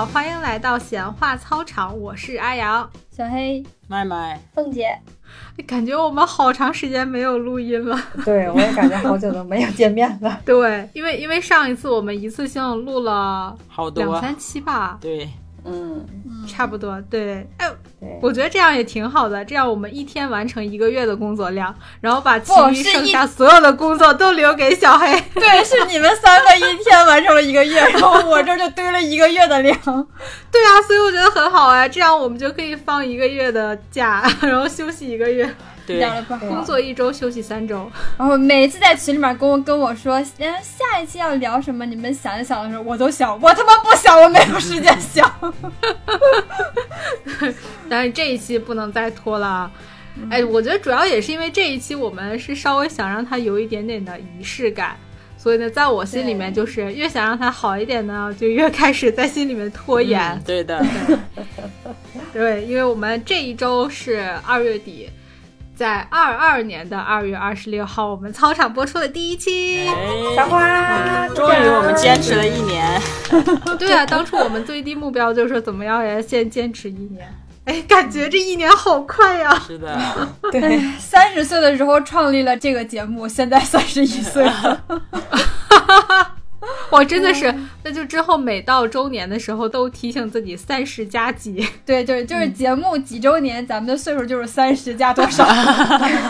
好，欢迎来到闲话操场，我是阿阳。小黑、麦麦，凤姐，感觉我们好长时间没有录音了。对，我也感觉好久都没有见面了。对，因为因为上一次我们一次性录了好多两三期吧，对，嗯，差不多。对，哎，对，我觉得这样也挺好的，这样我们一天完成一个月的工作量，然后把其余剩下所有的工作都留给小黑。对，是你们三个一天完成了一个月，然后我这就堆了一个月的量。对啊，所以我觉得很好哎，这样我们就可以放一个月的假，然后休息一个月，对工作一周休息三周。然后每次在群里面跟我跟我说，嗯，下一期要聊什么，你们想一想的时候，我都想，我他妈不想，我没有时间想。但是这一期不能再拖了啊。哎，我觉得主要也是因为这一期我们是稍微想让它有一点点的仪式感，所以呢，在我心里面就是越想让它好一点呢，就越开始在心里面拖延。嗯对的，对，因为我们这一周是二月底，在二二年的二月二十六号，我们操场播出的第一期。小哎，花，终于我们坚持了一年，对啊，当初我们最低目标就是说怎么样也先坚持一年。哎，感觉这一年好快呀！是的，对，三十岁的时候创立了这个节目，现在三十一岁了。我真的是，那就之后每到周年的时候都提醒自己三十加几。对就是，就是节目几周年，咱们的岁数就是三十加多少。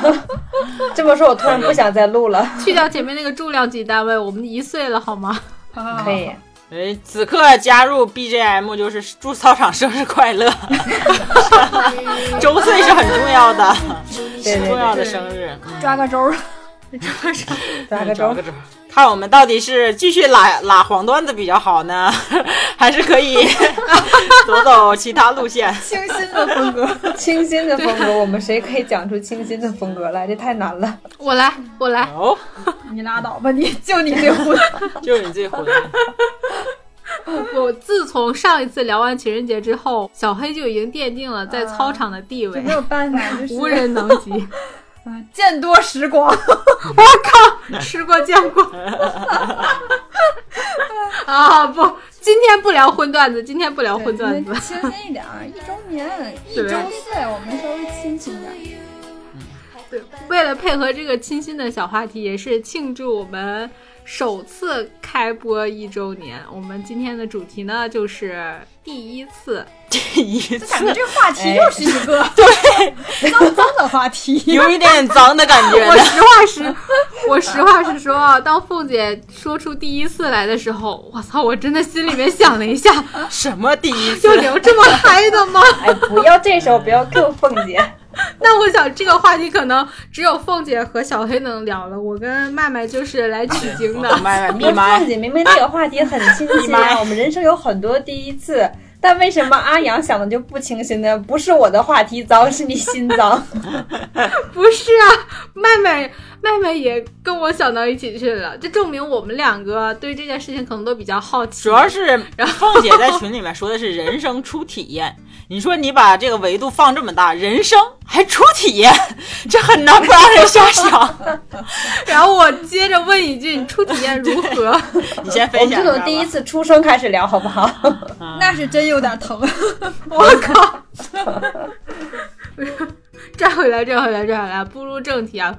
这么说，我突然不想再录了。去掉前面那个重量级单位，我们一岁了好吗？可以，哎，此刻加入 BGM 就是祝操场生日快乐，周岁是很重要的，对对重要的对，生日，嗯抓个周 找个，周，看我们到底是继续拉拉黄段子比较好呢，还是可以 走走其他路线？清新的风格。清新的风格，我们谁可以讲出清新的风格来？这太难了。我来，我来。哦，你拉倒吧，你就你最混。就你最混，我自从上一次聊完情人节之后，小黑就已经奠定了在操场的地位，没有办法，就是无人能及。嗯见多识广。我靠吃过见过。啊不，今天不聊荤段子，今天不聊荤段子。清新一点儿，一周年，一周岁，我们稍微亲亲点。对，为了配合这个清新的小话题，也是庆祝我们首次开播一周年。我们今天的主题呢，就是第一次。第一感觉次这话题又是一个对 脏脏的话题。有一点脏的感觉我。实话实，我实话实说啊，当凤姐说出第一次来的时候，我操，我真的心里面想了一下，什么第一次就？聊这么嗨的吗？哎，不要这时候不要 Q 凤姐。那我想这个话题可能只有凤姐和小黑能聊了，我跟麦麦就是来取经的。麦麦凤，姐明明这个话题很清新啊，我们人生有很多第一次，但为什么阿阳想的就不清新呢？不是我的话题脏，是你心脏。不是啊，麦麦麦麦也跟我想到一起去了，这证明我们两个对这件事情可能都比较好奇。主要是凤姐在群里面说的是人生初体验。你说你把这个维度放这么大，人生还初体验，这很难不让人瞎想。然后我接着问一句：你初体验如何？你先分享一下吧从第一次出生开始聊，好不好？那是真有点疼。我靠！转回来，转回来，转回来，步入正题啊！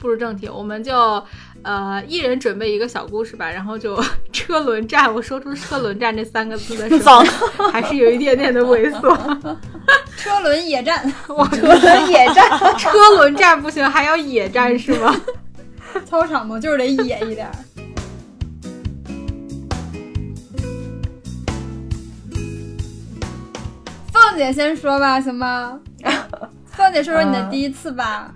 步入正题，我们就呃一人准备一个小故事吧，然后就 车轮战。我说出“车轮战”这三个字的时候，还是有一点点的猥琐。车轮野战，我车轮野战，车轮战不行，还要野战是吗？操场嘛就是得野一点儿。凤姐先说吧，行吗？凤姐说说你的第一次吧。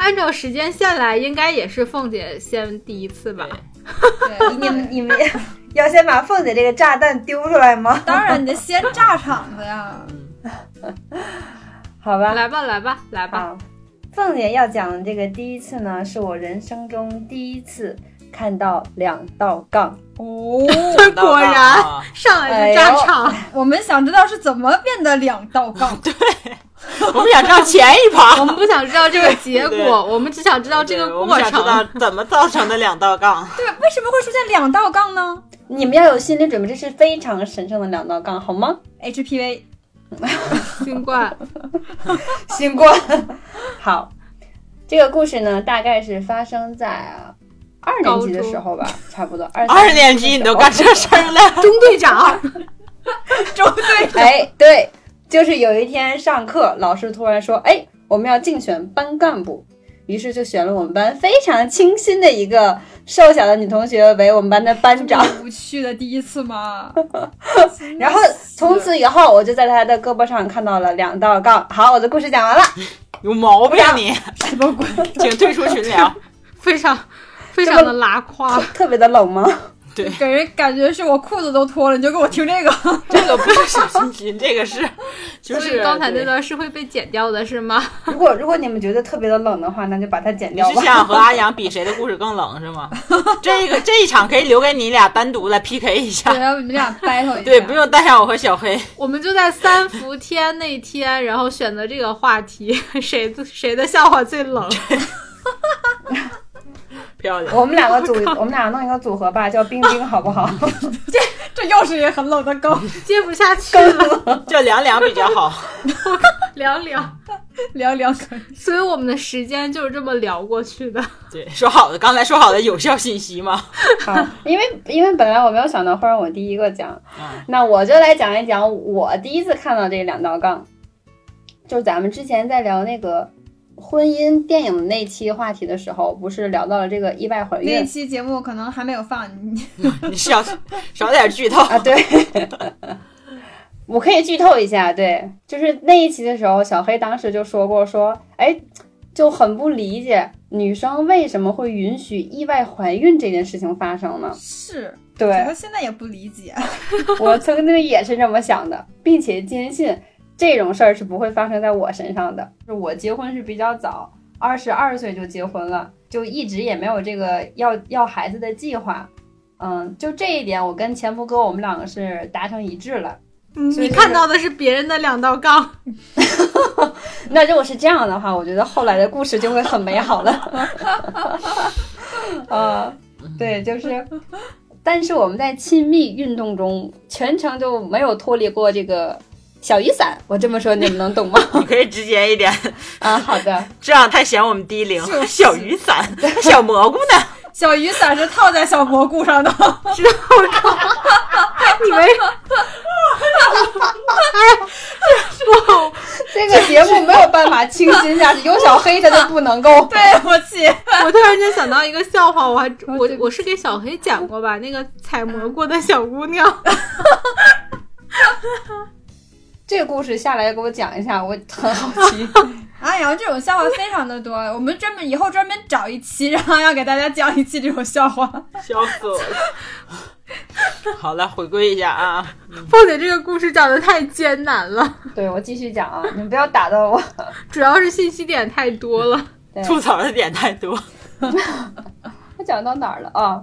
按照时间线来，应该也是凤姐先第一次吧？对，你们你们要先把凤姐这个炸弹丢出来吗？当然你得先炸场子呀。好吧，来吧，来吧，来吧！啊，凤姐要讲的这个第一次呢，是我人生中第一次看到两道杠。哦，果然啊上来就炸场，我们想知道是怎么变得两道杠。我们想知道前一 我，们不想知道这个结对。果，我们只想知道这个过程。想知道程。怎么造成的两道杠。对，为什么会出现两道杠呢？你们要有心理准备，这是非常神圣的两道杠，好吗？HPV 新冠，新冠。好，这个故事呢，大概是发生在啊二年级的时候吧，差不多。二二年级你都干这事儿了，中队长，中队哎，对，就是有一天上课，老师突然说：“哎，我们要竞选班干部。”于是就选了我们班非常清新的一个瘦小的女同学为我们班的班长。无趣的第一次吗？然后从此以后，我就在她的胳膊上看到了两道杠。好，我的故事讲完了。有毛病你，什么鬼？请退出群聊。非常非常的拉胯。特别的冷吗？对，给人感觉是我裤子都脱了，你就给我听这个。这个不是小心心，这个是 就是所以刚才那段是会被剪掉的，是吗？如果如果你们觉得特别的冷的话，那就把它剪掉吧。是想和阿阳比谁的故事更冷是吗？这个这一场可以留给你俩单独来 PK 一，下，对你们俩 battle 一下。对，不用带上我和小黑。我们就在三伏天那天，然后选择这个话题，谁谁的笑话最冷？漂亮，我们两个组，我们俩弄一个组合吧，叫冰冰，好不好？这这又是一个很冷的梗。接不下去了，叫凉凉比较好。凉凉。凉凉可以。所以我们的时间就是这么聊过去的。对，说好的，刚才说好的有效信息嘛。好，因为因为本来我没有想到会让我第一个讲，嗯那我就来讲一讲我第一次看到这两道杠，就是咱们之前在聊那个婚姻电影那期话题的时候，不是聊到了这个意外怀孕那期节目可能还没有放，你你少少点剧透。啊？对，我可以剧透一下，对，就是那一期的时候，小黑当时就说过说，哎，就很不理解女生为什么会允许意外怀孕这件事情发生呢？是，对，他现在也不理解。我曾经也是这么想的，并且坚信这种事儿是不会发生在我身上的。就我结婚是比较早，二十二岁就结婚了，就一直也没有这个要要孩子的计划。嗯，就这一点，我跟前夫哥我们两个是达成一致了。你看到的是别人的两道杠，那如果是这样的话，我觉得后来的故事就会很美好了。呃，对，就是，但是我们在亲密运动中，全程就没有脱离过这个小雨伞。我这么说，你们能懂吗？你可以直接一点，啊，好的，这样太显我们低龄。就是小雨伞，小蘑菇呢？小雨伞是套在小蘑菇上的，你们这个节目没有办法清新下去，有小黑他就不能够。对不起，我突然间想到一个笑话，我还我我是给小黑讲过吧？那个采蘑菇的小姑娘，这个故事下来给我讲一下，我很好奇。阿阳这种笑话非常的多，我们专门以后专门找一期，然后要给大家讲一期这种笑话。笑死我了。好了，回归一下啊，凤姐这个故事讲的太艰难了，对我继续讲啊，你们不要打断我。主要是信息点太多了。对吐槽的点太多。我讲到哪儿了啊？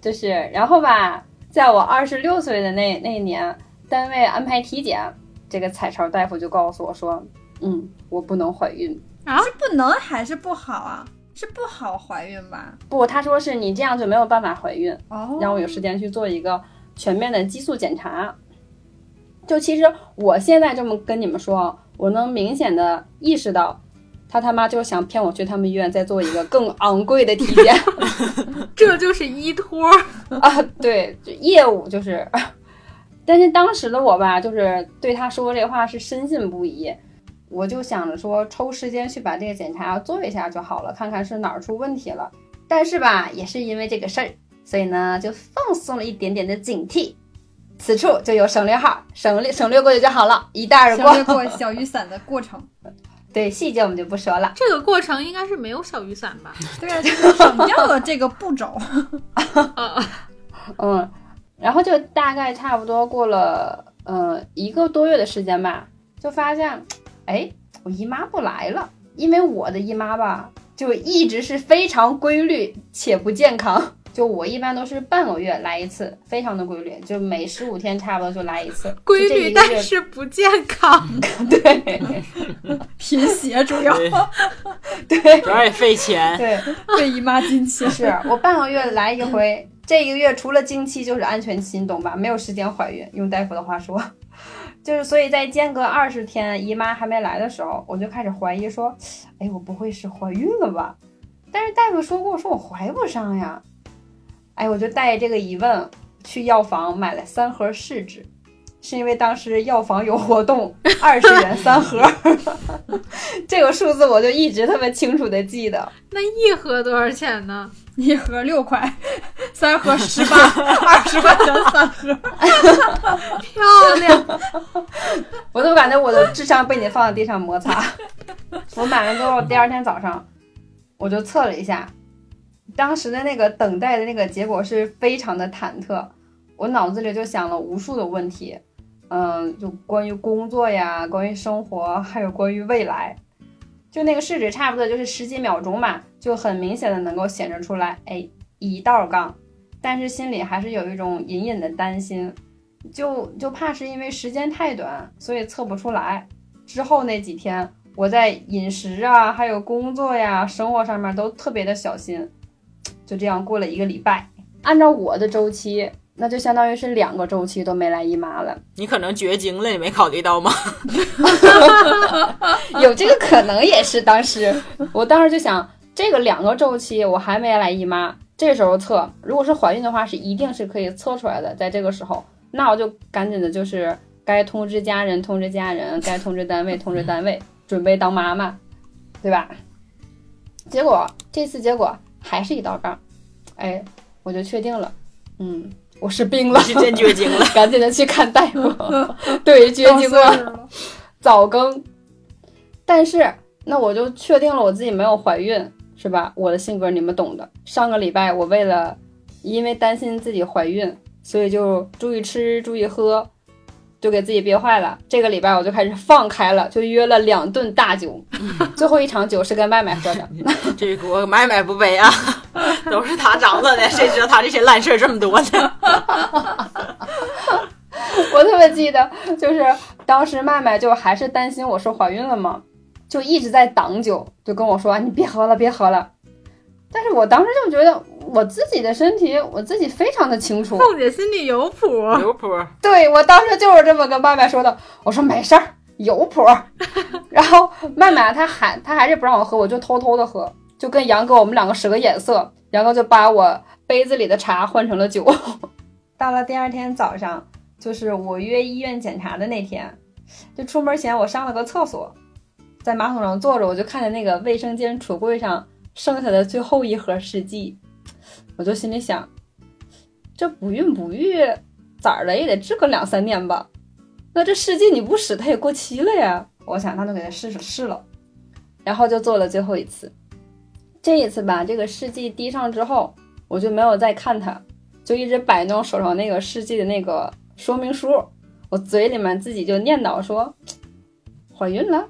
就是，然后吧，在我二十六岁的那那一年，单位安排体检，这个彩超大夫就告诉我说，嗯，我不能怀孕啊。是不能还是不好啊？是不好怀孕吧？不，他说是你这样就没有办法怀孕，哦让我有时间去做一个全面的激素检查。就其实我现在这么跟你们说，我能明显的意识到，他他妈就是想骗我去他们医院再做一个更昂贵的体检。这就是依托，啊，对，就业务就是，但是当时的我吧，就是对他说这话是深信不疑，我就想着说抽时间去把这个检查做一下就好了，看看是哪儿出问题了。但是吧，也是因为这个事儿，所以呢就放松了一点点的警惕。此处就有省略号，省略省略过去就好了，一带而省略过。过小雨伞的过程。对细节我们就不说了。这个过程应该是没有小雨伞吧？对啊，就是省掉了这个步骤。呃，嗯，然后就大概差不多过了呃一个多月的时间吧，就发现，哎，我姨妈不来了，因为我的姨妈吧，就一直是非常规律且不健康。就我一般都是半个月来一次，非常的规律，就每十五天差不多就来一次。规律但是不健康。对 贫血主要对，对主要也费钱。对，费姨妈金钱。是我半个月来一回，这一个月除了经期就是安全期，你懂吧？没有时间怀孕，用大夫的话说，就是所以在间隔二十天姨妈还没来的时候，我就开始怀疑说，哎，我不会是怀孕了吧？但是大夫说过，说我怀不上呀。哎，我就带着这个疑问去药房买了三盒试纸，是因为当时药房有活动，二十元三盒，这个数字我就一直特别清楚的记得。那一盒多少钱呢？一盒六块，三盒十八，二十块钱三盒。漂亮，我都感觉我的智商被你放在地上摩擦。我买完之后，第二天早上我就测了一下，当时的那个等待的那个结果是非常的忐忑，我脑子里就想了无数的问题，嗯，就关于工作呀，关于生活，还有关于未来。就那个试纸差不多就是十几秒钟嘛，就很明显的能够显示出来，哎，一道杠，但是心里还是有一种隐隐的担心，就就怕是因为时间太短，所以测不出来。之后那几天，我在饮食啊，还有工作呀、生活上面都特别的小心。就这样过了一个礼拜，按照我的周期，那就相当于是两个周期都没来姨妈了。你可能绝经了，你没考虑到吗？有这个可能也是当时，我当时就想，这个两个周期我还没来姨妈，这时候测，如果是怀孕的话，是一定是可以测出来的。在这个时候，那我就赶紧的，就是该通知家人通知家人，该通知单位通知单位，准备当妈妈，对吧？结果这次结果还是一道杠，哎，我就确定了，嗯，我是病了，是真绝经了。赶紧的去看大夫，对，绝经了。了。早更，但是那我就确定了我自己没有怀孕，是吧？我的性格你们懂的。上个礼拜我为了因为担心自己怀孕，所以就注意吃注意喝，就给自己憋坏了。这个礼拜我就开始放开了，就约了两顿大酒，最后一场酒是跟麦麦喝的。这锅麦麦不背啊，都是他长的呢，谁知道他这些烂事儿这么多呢？我特别记得，就是当时麦麦就还是担心我说怀孕了嘛，就一直在挡酒，就跟我说：“你别喝了，别喝了。”但是我当时就觉得我自己的身体，我自己非常的清楚。凤姐心里有谱。有谱，对我当时就是这么跟麦麦说的，我说没事儿，有谱。然后麦麦她还她还是不让我喝，我就偷偷的喝，就跟杨哥我们两个使个眼色，杨哥就把我杯子里的茶换成了酒。到了第二天早上，就是我约医院检查的那天，就出门前我上了个厕所，在马桶上坐着，我就看见那个卫生间橱柜上剩下的最后一盒试剂，我就心里想，这不孕不育咋的也得治个两三年吧？那这试剂你不使它也过期了呀？我想那就给它试试试了，然后就做了最后一次。这一次吧，这个试剂滴上之后，我就没有再看它，就一直摆弄手上那个试剂的那个说明书，我嘴里面自己就念叨说：“怀孕了？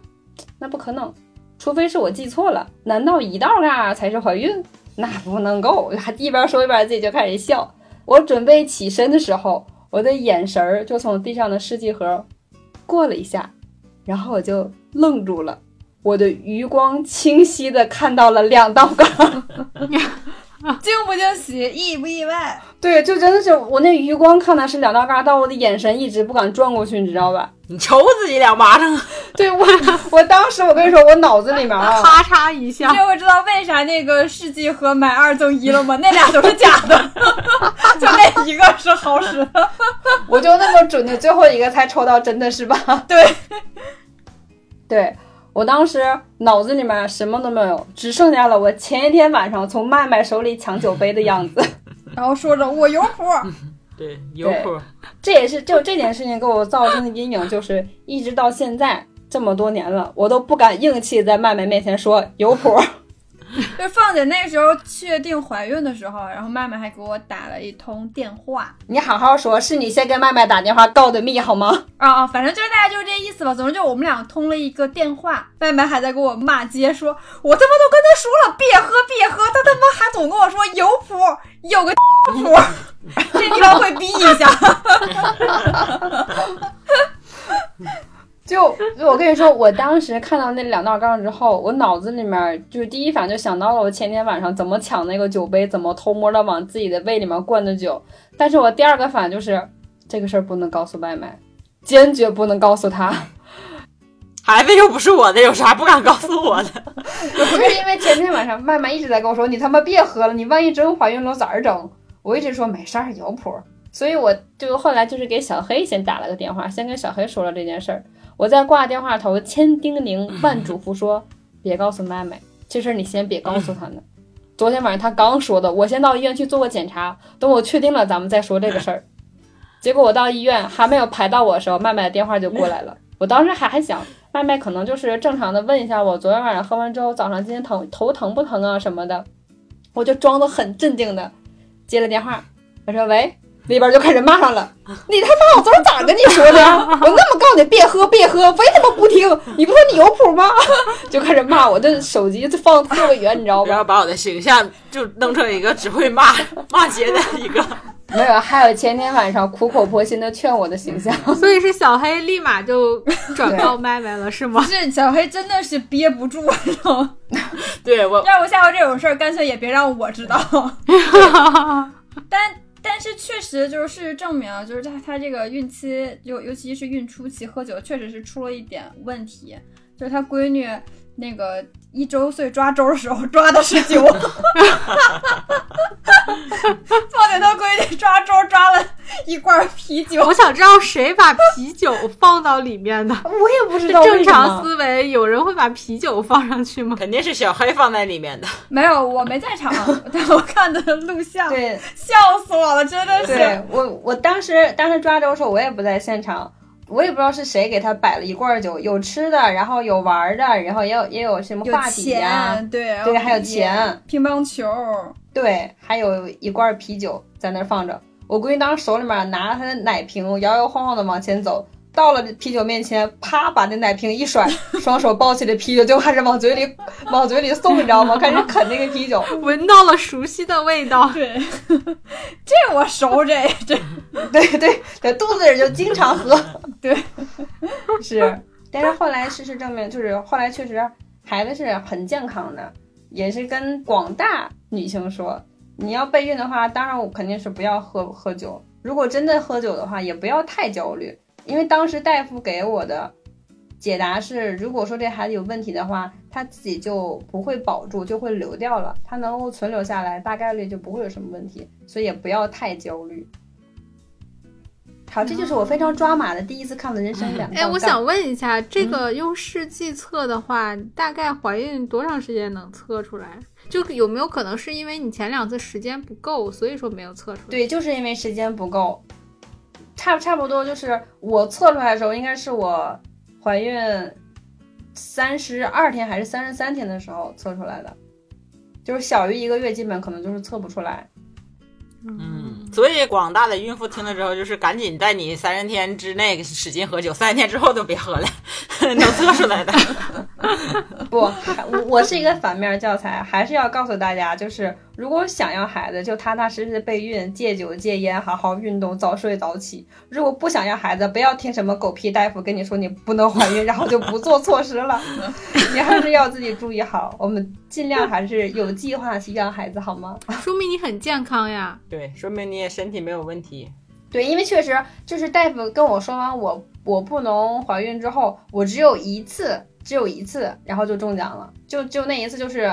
那不可能，除非是我记错了。难道一道杠才是怀孕？那不能够！”还一边说一边自己就开始笑。我准备起身的时候，我的眼神儿就从地上的试剂盒过了一下，然后我就愣住了。我的余光清晰的看到了两道杠，惊不惊喜，意不意外？对，就真的是我那余光看的是两道杠，但我的眼神一直不敢转过去，你知道吧？你抽自己两巴掌，对我，我当时我跟你说，我脑子里面啊，咔嚓一下，这我知道为啥那个世纪盒买二赠一了吗？那俩都是假的，就那一个是好使的。我就那么准的，最后一个才抽到真的是吧？对，对我当时脑子里面什么都没有，只剩下了我前一天晚上从麦麦手里抢酒杯的样子。然后说着我有谱，对，有谱。这也是就这件事情给我造成的阴影，就是一直到现在这么多年了，我都不敢硬气在麦麦面前说有谱。就是凤姐那时候确定怀孕的时候，然后麦麦还给我打了一通电话你好好说，是你先跟麦麦打电话告的密好吗？啊啊，反正就是大家就是这意思吧。总之就我们俩通了一个电话，麦麦还在给我骂街，说我他妈都跟他说了别喝别喝，他他妈还总跟我说有谱有个 谱，这地方会逼一下。就就我跟你说，我当时看到那两道杠之后，我脑子里面就是第一反应就想到了我前天晚上怎么抢那个酒杯，怎么偷摸的往自己的胃里面灌的酒。但是我第二个反应就是这个事儿不能告诉外卖，坚决不能告诉他。孩子又不是我的，有啥不敢告诉我的？不是因为前天晚上麦麦一直在跟我说，你他妈别喝了，你万一真怀孕了咋整？我一直说没事儿，有谱。所以我就后来就是给小黑先打了个电话，先跟小黑说了这件事儿。我在挂电话头千叮咛万嘱咐说，别告诉麦麦，这事儿你先别告诉他呢。昨天晚上他刚说的，我先到医院去做个检查，等我确定了咱们再说这个事儿。结果我到医院还没有排到我的时候，麦麦的电话就过来了。我当时还还想，麦麦可能就是正常的问一下我昨天晚上喝完之后，早上今天疼头疼不疼啊什么的，我就装得很镇定的接了电话，我说喂。那边就开始骂上了，你他妈我昨儿咋跟你说的？我那么告诉你别喝别喝，非他妈不听？你不说你有谱吗？就开始骂我，这手机就放特别远，你知道吧？然后把我的形象就弄成一个只会骂 骂街的一个。没有，还有前天晚上苦口婆心的劝我的形象。所以是小黑立马就转告麦麦了，是吗？是小黑真的是憋不住，了对我要不下回这种事儿，干脆也别让我知道。但但是确实就是事实证明，就是他他这个孕期，尤尤其是孕初期喝酒，确实是出了一点问题。就是他闺女那个一周岁抓周的时候抓的是酒，放在他闺女抓周抓了一罐啤酒。我想知道谁把啤酒放到里面的？我也不知道正常思维，有人会把啤酒放上去吗？肯定是小黑放在里面的。没有，我没在场，但我看的录像，对，笑死我了，真的是。对我，我当时当时抓周的时候，我也不在现场，我也不知道是谁给他摆了一罐酒，有吃的，然后有玩的，然后也有也有什么有话题呀、钱，对对还有钱，乒乓球，对，还有一罐啤酒在那儿放着。我闺女当时手里面拿着她的奶瓶，摇摇晃晃的往前走，到了啤酒面前，啪把那奶瓶一甩，双手抱起了啤酒就开始往嘴里往嘴里送，你知道吗？开始啃那个啤酒。闻到了熟悉的味道。对，这我熟，这这对对对，肚子里就经常喝。对，是。但是后来事实证明，就是后来确实孩子是很健康的，也是跟广大女性说，你要备孕的话，当然我肯定是不要喝喝酒。如果真的喝酒的话，也不要太焦虑，因为当时大夫给我的解答是，如果说这孩子有问题的话，他自己就不会保住，就会流掉了，他能够存留下来，大概率就不会有什么问题，所以也不要太焦虑。好，这就是我非常抓马的第一次看的人生哎，我想问一下，这个用试剂测的话，大概怀孕多长时间能测出来？就有没有可能是因为你前两次时间不够，所以说没有测出来？对，就是因为时间不够，差差不多就是我测出来的时候，应该是我怀孕三十二天还是三十三天的时候测出来的，就是小于一个月，基本可能就是测不出来。嗯，所以广大的孕妇听了之后，就是赶紧在你三十天之内使劲喝酒，三十天之后都别喝了，能测出来的。不，我我是一个反面教材，还是要告诉大家，就是如果想要孩子，就踏踏实实备孕，戒酒戒烟，好好运动，早睡早起。如果不想要孩子，不要听什么狗屁大夫跟你说你不能怀孕，然后就不做措施了。你还是要自己注意好，我们尽量还是有计划去要孩子，好吗？说明你很健康呀。对，说明你也身体没有问题。对，因为确实就是大夫跟我说完我我不能怀孕之后，我只有一次，只有一次，然后就中奖了，就就那一次就是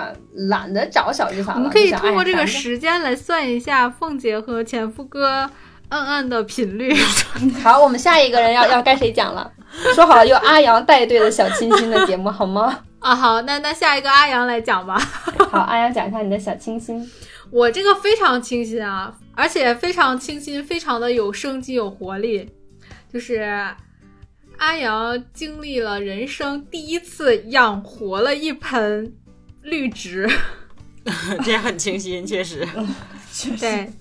懒得找小剧场了。我们可以通过这个时间来算一下凤姐和前夫哥嗯嗯的频率。好，我们下一个人要要该谁讲了？说好了由阿阳带队的小清新的节目好吗？啊，好，那那下一个阿阳来讲吧。好，阿阳讲一下你的小清新。我这个非常清新啊，而且非常清新，非常的有生机、有活力。就是阿阳经历了人生第一次养活了一盆绿植，这很清新，确实。确实。对，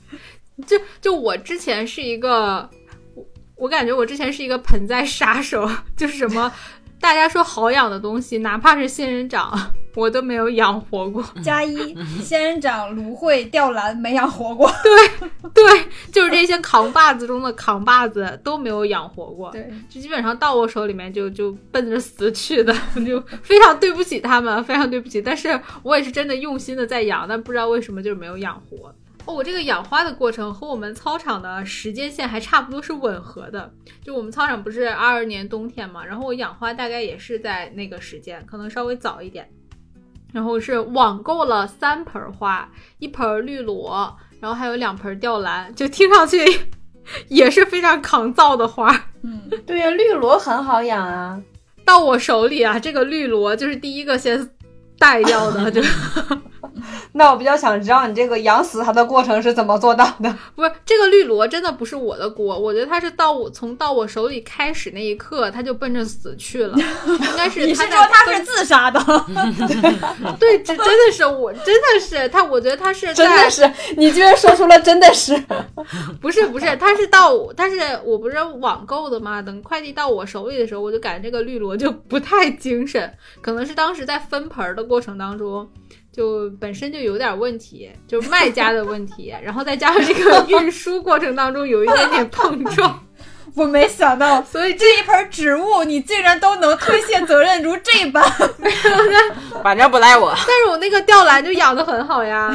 就就我之前是一个，我我感觉我之前是一个盆栽杀手，就是什么大家说好养的东西，哪怕是仙人掌，我都没有养活过。加一，仙人掌、芦荟、吊兰没养活过。对对，就是这些扛把子中的扛把子都没有养活过。对，就基本上到我手里面就就奔着死去的，就非常对不起他们，非常对不起。但是我也是真的用心的在养，但不知道为什么就是没有养活。哦，我这个养花的过程和我们操场的时间线还差不多是吻合的。就我们操场不是二二年冬天嘛，然后我养花大概也是在那个时间，可能稍微早一点。然后是网购了三盆花，一盆绿萝，然后还有两盆吊兰，就听上去 也是非常抗造的花。嗯，对呀、绿萝很好养啊。到我手里啊，这个绿萝就是第一个先 带掉的，就 那我比较想知道你这个养死它的过程是怎么做到的？不是这个绿萝真的不是我的锅，我觉得它是到我从到我手里开始那一刻，它就奔着死去了，应该是你是它说他是自杀的？对，这真的是我，真的是他，我觉得他是真的是，你居然说出了真的是。不是不是，他是到我，他是我不是网购的嘛？等快递到我手里的时候，我就感觉这个绿萝就不太精神，可能是当时在分盆儿的过程当中，就本身就有点问题，就是卖家的问题，然后再加上这个运输过程当中有一点点碰撞，我没想到所以这这一盆植物你竟然都能推卸责任如这般。反正不赖我。但是我那个吊兰就养的很好呀，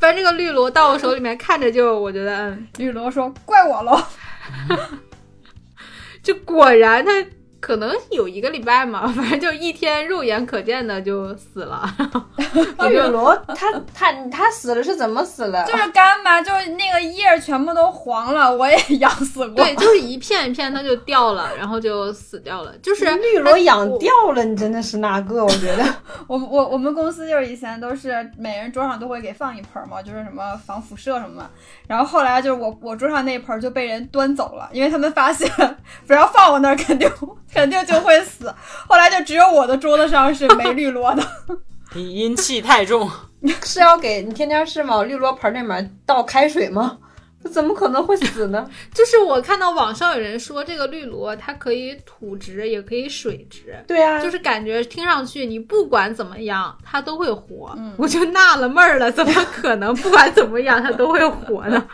反正这个绿萝到我手里面看着就我觉得嗯，绿萝说：“怪我喽。就果然它可能有一个礼拜嘛，反正就一天肉眼可见的就死了。绿萝它它它死了是怎么死了？就是干嘛，就是那个叶儿全部都黄了，我也养死过。对，就是一片一片它就掉了，然后就死掉了。就是绿萝养掉了，你真的是那个？我觉得 我我我们公司就是以前都是每人桌上都会给放一盆儿嘛，就是什么防辐射什么的。然后后来就是我我桌上那盆儿就被人端走了，因为他们发现不要放我那儿，肯定 肯定就会死。后来就只有我的桌子上是没 绿萝的。你阴气太重，是要给你天天是往绿萝盆里面倒开水吗？这怎么可能会死呢？就是我看到网上有人说这个绿萝它可以土植，也可以水植。对啊，就是感觉听上去你不管怎么样它都会活，嗯我就纳了闷儿了，怎么可能不管怎么样它都会活呢？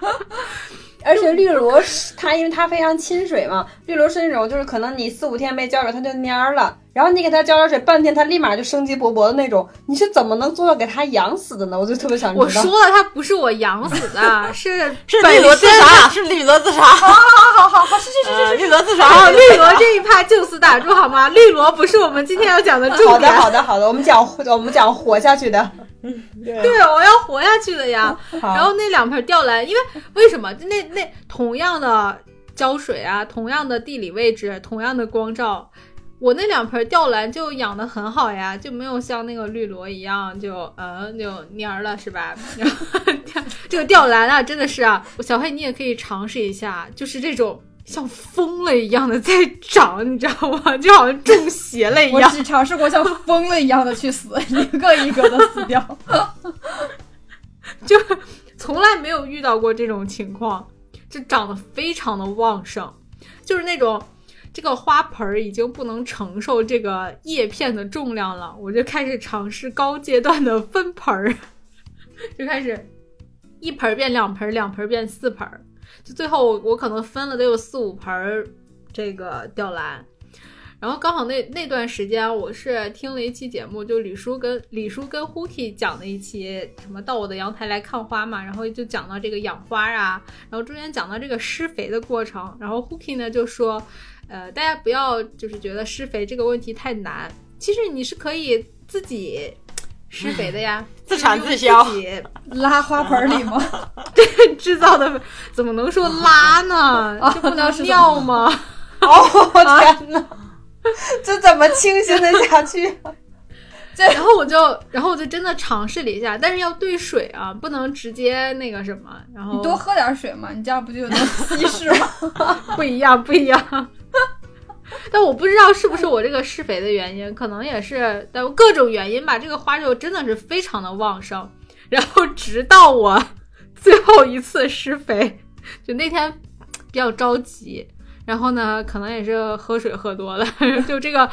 而且绿萝是它，因为它非常亲水嘛，绿萝是那种就是可能你四五天没浇水它就蔫儿了，然后你给它浇点水，半天它立马就生机勃勃的那种，你是怎么能做到给它养死的呢？我就特别想知道。我说了，它不是我养死的，是 是绿萝自杀，是绿萝自杀，好好好好好，是是是是绿萝自杀后。绿萝这一趴就此打住好吗？绿萝不是我们今天要讲的重点好的，好的，好的，我们讲我们讲活下去的。对，我要活下去的呀。然后那两盆吊兰，因为为什么？那那同样的浇水啊，同样的地理位置，同样的光照，我那两盆吊兰就养的很好呀，就没有像那个绿萝一样就嗯就蔫儿了，是吧？然后这个吊兰啊，真的是啊，小黑你也可以尝试一下，就是这种。像疯了一样的在长，你知道吗？就好像中邪了一样。我只尝试过像疯了一样的去死，一个一个的死掉。就从来没有遇到过这种情况，就长得非常的旺盛，就是那种这个花盆儿已经不能承受这个叶片的重量了，我就开始尝试高阶段的分盆儿，就开始一盆儿变两盆儿，两盆儿变四盆儿，就最后我我可能分了得有四五盆儿这个吊兰。然后刚好那那段时间，我是听了一期节目，就李叔跟李叔跟 Huki 讲的一期什么到我的阳台来看花嘛，然后就讲到这个养花啊，然后中间讲到这个施肥的过程，然后 Huki 呢就说，呃，大家不要就是觉得施肥这个问题太难，其实你是可以自己施肥的呀，自产自销自己拉花盆里吗？制造的，怎么能说拉呢？啊这不能尿吗？哦天哪，这怎么清醒的下去？然后我就，然后我就真的尝试了一下，但是要兑水啊，不能直接那个什么。然后你多喝点水嘛，你这样不就能稀释吗？不一样，不一样。但我不知道是不是我这个施肥的原因，可能也是，但各种原因吧。这个花就真的是非常的旺盛。然后直到我 最后一次施肥，就那天比较着急，然后呢，可能也是喝水喝多了，就这个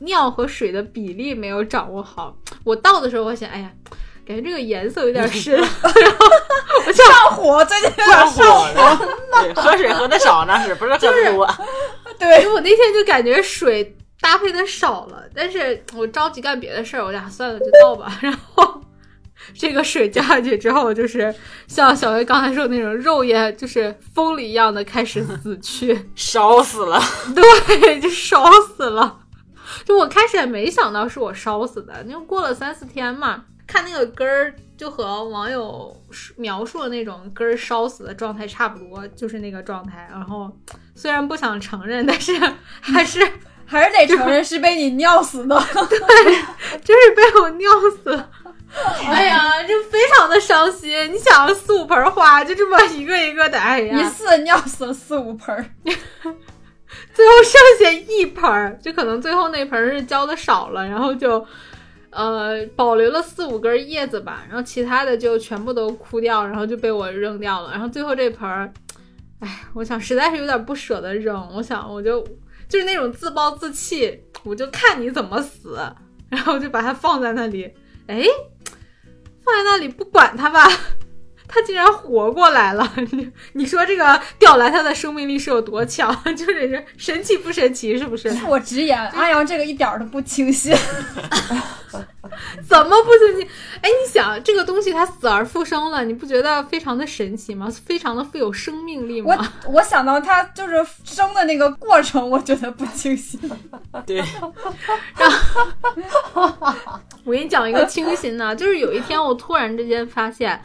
尿和水的比例没有掌握好。我倒的时候，我想，哎呀，感觉这个颜色有点 深，然后上火，最近有点上上火喝水喝的少那是不是喝的多？对，我那天就感觉水搭配的少了，但是我着急干别的事儿，我俩算了就倒吧。然后这个水加下去之后，就是像小薇刚才说的那种肉眼，就是疯了一样的开始死去，烧死了，对，就烧死了。就我开始也没想到是我烧死的，因为过了三四天嘛，看那个根儿就和网友描述的那种根儿烧死的状态差不多，就是那个状态。然后虽然不想承认，但是 还是还是得承认是被你尿死的。对就是被我尿死了。哎呀，就非常的伤心。你想，四五盆花就这么一个一个的，哎呀一，次尿死了四五盆儿，最后剩下一盆儿，就可能最后那盆儿是浇的少了，然后就呃保留了四五根叶子吧，然后其他的就全部都枯掉，然后就被我扔掉了。然后最后这盆儿，哎，我想实在是有点不舍得扔，我想我就就是那种自暴自弃，我就看你怎么死，然后就把它放在那里，哎，放在那里不管它吧。它竟然活过来了！你 你说这个吊兰它的生命力是有多强？就是这神奇不神奇？是不是？我直言，阿阳这个一点儿都不清晰。怎么不清晰？哎，你想这个东西它死而复生了，你不觉得非常的神奇吗？非常的富有生命力吗？我我想到它就是生的那个过程，我觉得不清晰。对，然后 我给你讲一个清新的，就是有一天我突然之间发现，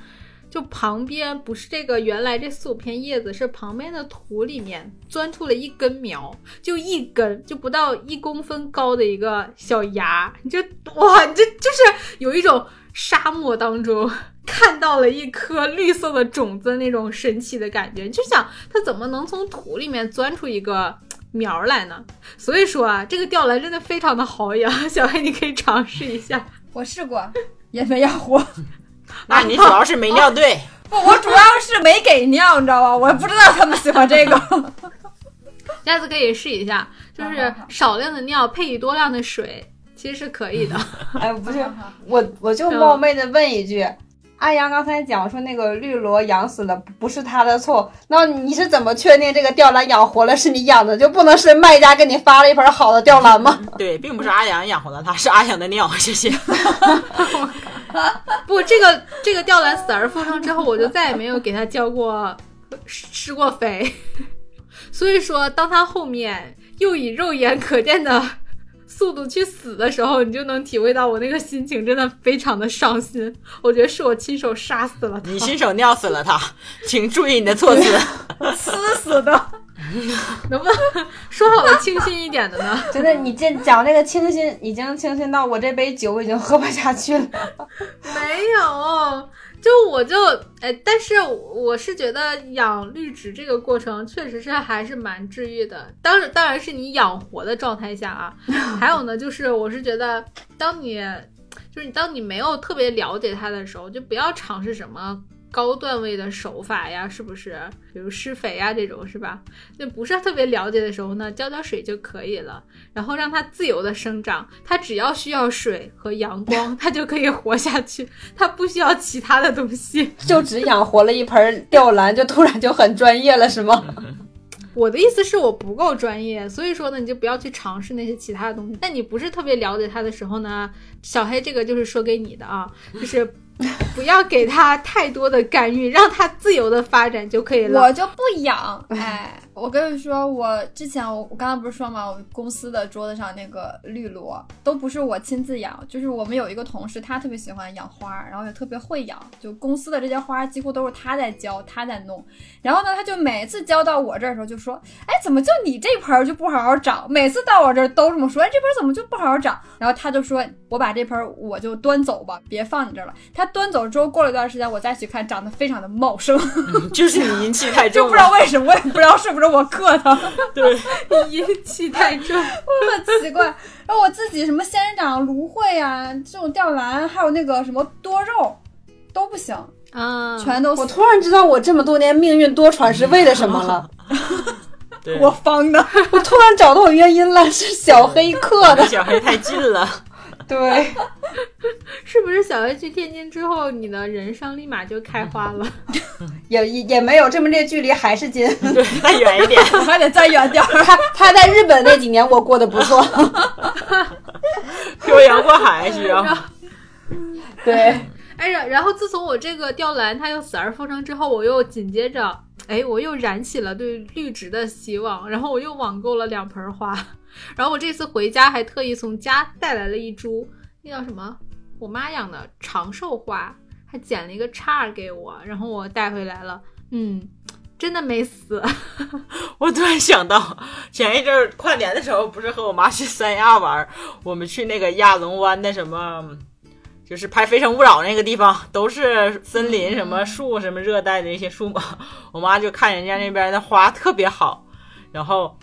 就旁边不是这个原来这四五片叶子，是旁边的土里面钻出了一根苗，就一根，就不到一公分高的一个小芽，你就哇，你这就是有一种沙漠当中。看到了一颗绿色的种子，那种神奇的感觉，你就想它怎么能从土里面钻出一个苗来呢？所以说啊，这个吊兰真的非常的好养，小黑你可以尝试一下。我试过，也没养活。那你主要是没尿对，不，我主要是没给尿，你知道吧？我不知道他们喜欢这个。下次可以试一下，就是少量的尿配以多量的水，其实是可以的。哎，不是我，我就冒昧的问一句，阿阳刚才讲说那个绿萝养死了，不是他的错，那你是怎么确定这个吊兰养活了是你养的，就不能是卖家给你发了一盆好的吊兰吗？对，并不是阿阳养活了他，是阿阳的尿，谢谢。不，这个这个吊兰死而复生之后，我就再也没有给它浇过施过肥。所以说，当它后面又以肉眼可见的速度去死的时候，你就能体会到我那个心情真的非常的伤心。我觉得是我亲手杀死了它。你亲手尿死了它，请注意你的措辞。死死的，能不能说好的清新一点的呢？真的，你这讲这个清新，已经清新到我这杯酒已经喝不下去了。没有，就我就哎，但是我是觉得养绿植这个过程确实是还是蛮治愈的。当然，当然是你养活的状态下啊。还有呢，就是我是觉得，当你就是你当你没有特别了解它的时候，就不要尝试什么。高段位的手法呀，是不是？比如施肥呀这种，是吧？那不是特别了解的时候呢，浇浇水就可以了，然后让它自由的生长。它只要需要水和阳光，它就可以活下去。它不需要其他的东西。就只养活了一盆吊兰，就突然就很专业了，是吗？我的意思是我不够专业，所以说呢，你就不要去尝试那些其他的东西。但你不是特别了解它的时候呢，小黑这个就是说给你的啊，就是 不要给他太多的干预，让他自由的发展就可以了。我就不养。哎，我跟你说，我之前我我刚刚不是说嘛，我公司的桌子上那个绿萝都不是我亲自养，就是我们有一个同事，他特别喜欢养花，然后也特别会养，就公司的这些花几乎都是他在浇，他在弄。然后呢，他就每次浇到我这儿的时候就说，哎，怎么就你这盆儿就不好好长？每次到我这儿都这么说，哎，这盆儿怎么就不好好长？然后他就说，我把这盆儿我就端走吧，别放你这儿了。他端走之后，过了一段时间，我再去看，长得非常的茂盛。就是你阴气太重就。不知道为什么，我也不知道是不是我克他，对，阴气太重。很奇怪。然后我自己什么仙人掌、芦荟啊，这种吊兰，还有那个什么多肉都不行，啊，全都。我突然知道我这么多年命运多舛是为了什么了。对，我方的。我突然找到我原因了，是小黑刻的。小黑太近了，对，是不是小薇去天津之后，你的人生立马就开花了？也也也没有，证明这距离还是近。对，再远一点。我还得再远点儿。他他在日本那几年，我过得不错。漂洋过海需要。对，哎，然然后自从我这个吊兰它又死而复生之后，我又紧接着，哎，我又燃起了对绿植的希望，然后我又网购了两盆花，然后我这次回家还特意从家带来了一株，那叫什么？我妈养的长寿花，还剪了一个叉儿给我，然后我带回来了，嗯，真的没死。我突然想到，前一阵儿跨年的时候，不是和我妈去三亚玩儿，我们去那个亚龙湾的什么，就是拍《非诚勿扰》那个地方，都是森林，什么树，什么热带的一些树嘛。我妈就看人家那边的花特别好，然后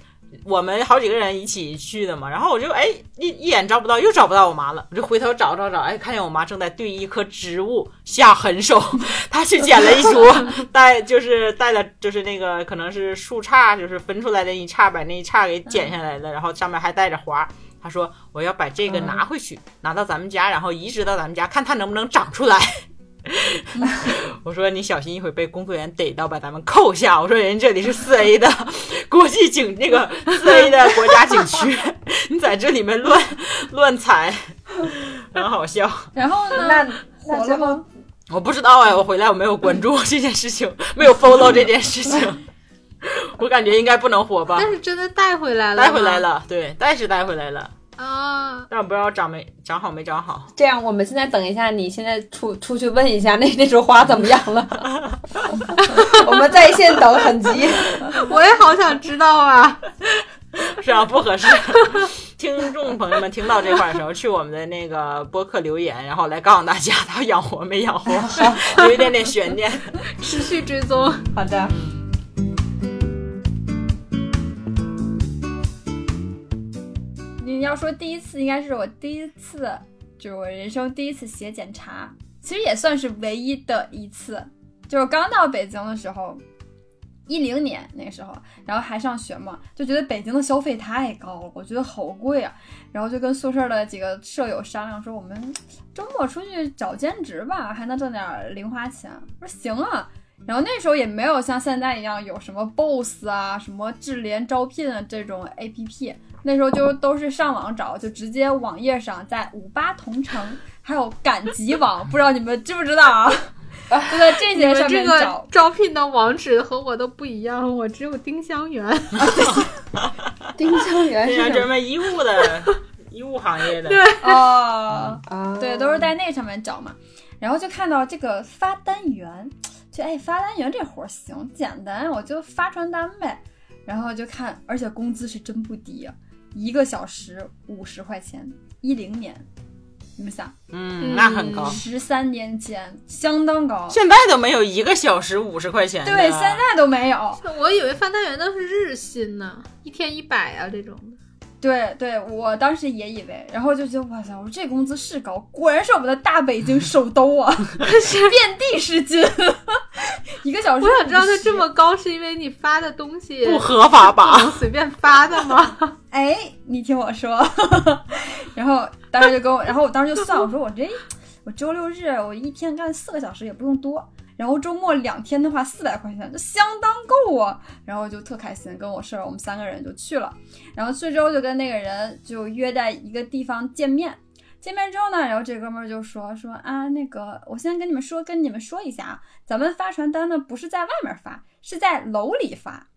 我们好几个人一起去的嘛，然后我就哎一一眼找不到，又找不到我妈了，我就回头找找找，哎，看见我妈正在对一棵植物下狠手，她去捡了一株带就是带了就是那个可能是树杈，就是分出来的一杈，把那一杈给剪下来了，然后上面还带着花。她说我要把这个拿回去，拿到咱们家，然后移植到咱们家，看它能不能长出来。我说你小心一会被工作人员逮到，把咱们扣下。我说人这里是四 A 的 国际景，那个四 A 的国家景区，你在这里面乱乱踩，很好笑。然后呢？那火那之后了吗？我不知道哎，我回来我没有关注这件事情，没有 follow 这件事情。我感觉应该不能火吧但？是真的带回来了，带回来了，对，带是带回来了，啊！但我不知道长没长好没长好。这样，我们现在等一下，你现在出出去问一下那那株花怎么样了？我们在线等，很急。我也好想知道啊！是啊，不合适。听众朋友们听到这块的时候，去我们的那个播客留言，然后来告诉大家他养活没养活，有一点点悬念。持续追踪。好的，你要说第一次，应该是我第一次，就是我人生第一次写检查，其实也算是唯一的一次。就是刚到北京的时候，一零年那时候，然后还上学嘛，就觉得北京的消费太高了，我觉得好贵啊。然后就跟宿舍的几个舍友商量说，我们周末出去找兼职吧，还能挣点零花钱。我说行啊。然后那时候也没有像现在一样有什么 Boss 啊、什么智联招聘啊这种 APP，那时候就都是上网找，就直接网页上在五八同城，还有赶集网，不知道你们知不知道啊？就在这 些上们这个面找。招聘的网址和我都不一样，我只有丁香园。丁香园，是什么？专门医务的医务行业的，对哦，啊，对，都是在那上面找嘛。然后就看到这个发单员，就哎发单员这活儿行，简单，我就发传单呗。然后就看，而且工资是真不低啊，一个小时五十块钱，一零年，你们想，嗯，那很高。十三年前相当高。现在都没有一个小时五十块钱的。对，现在都没有。我以为翻单元都是日薪呢，一天一百啊这种的。对对，我当时也以为，然后就觉得哇塞，我说这工资是高，果然是我们的大北京首都啊，遍地是金，一个小时。我想知道它这么高，是因为你发的东西不合法不吧？能随便发的吗？哎，你听我说，然后当时就跟我，然后我当时就算，我说我这我周六日我一天干四个小时也不用多，然后周末两天的话四百块钱，就相当够啊。然后就特开心，跟我室友我们三个人就去了，然后去之后就跟那个人就约在一个地方见面。见面之后呢，然后这哥们儿就说说啊，那个我先跟你们说，跟你们说一下啊，咱们发传单呢不是在外面发，是在楼里发。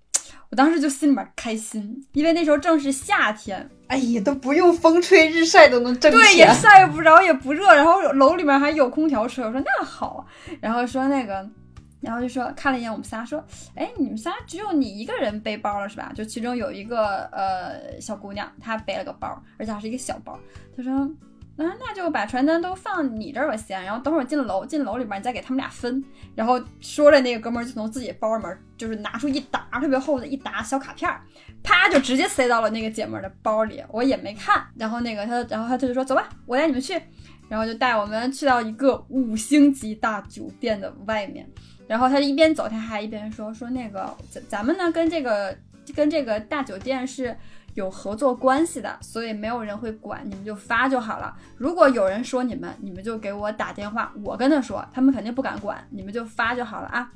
我当时就心里面开心，因为那时候正是夏天，哎呀，都不用风吹日晒都能挣对，也。晒不着，也不热，然后楼里面还有空调吹。我说那好，然后说那个，然后就说看了一眼我们仨，说，哎，你们仨只有你一个人背包了是吧？就其中有一个呃小姑娘，她背了个包，而且还是一个小包。她说。那那就把传单都放你这儿吧，先。然后等会儿进楼，进楼里边你再给他们俩分。然后说着，那个哥们儿就从自己包里面就是拿出一沓特别厚的一沓小卡片儿，啪就直接塞到了那个姐们儿的包里，我也没看。然后那个他，然后他就说：“走吧，我带你们去。”然后就带我们去到一个五星级大酒店的外面。然后他一边走，他还一边说：“说那个咱咱们呢跟这个跟这个大酒店是有合作关系的，所以没有人会管，你们就发就好了。如果有人说你们，你们就给我打电话，我跟他说，他们肯定不敢管，你们就发就好了啊。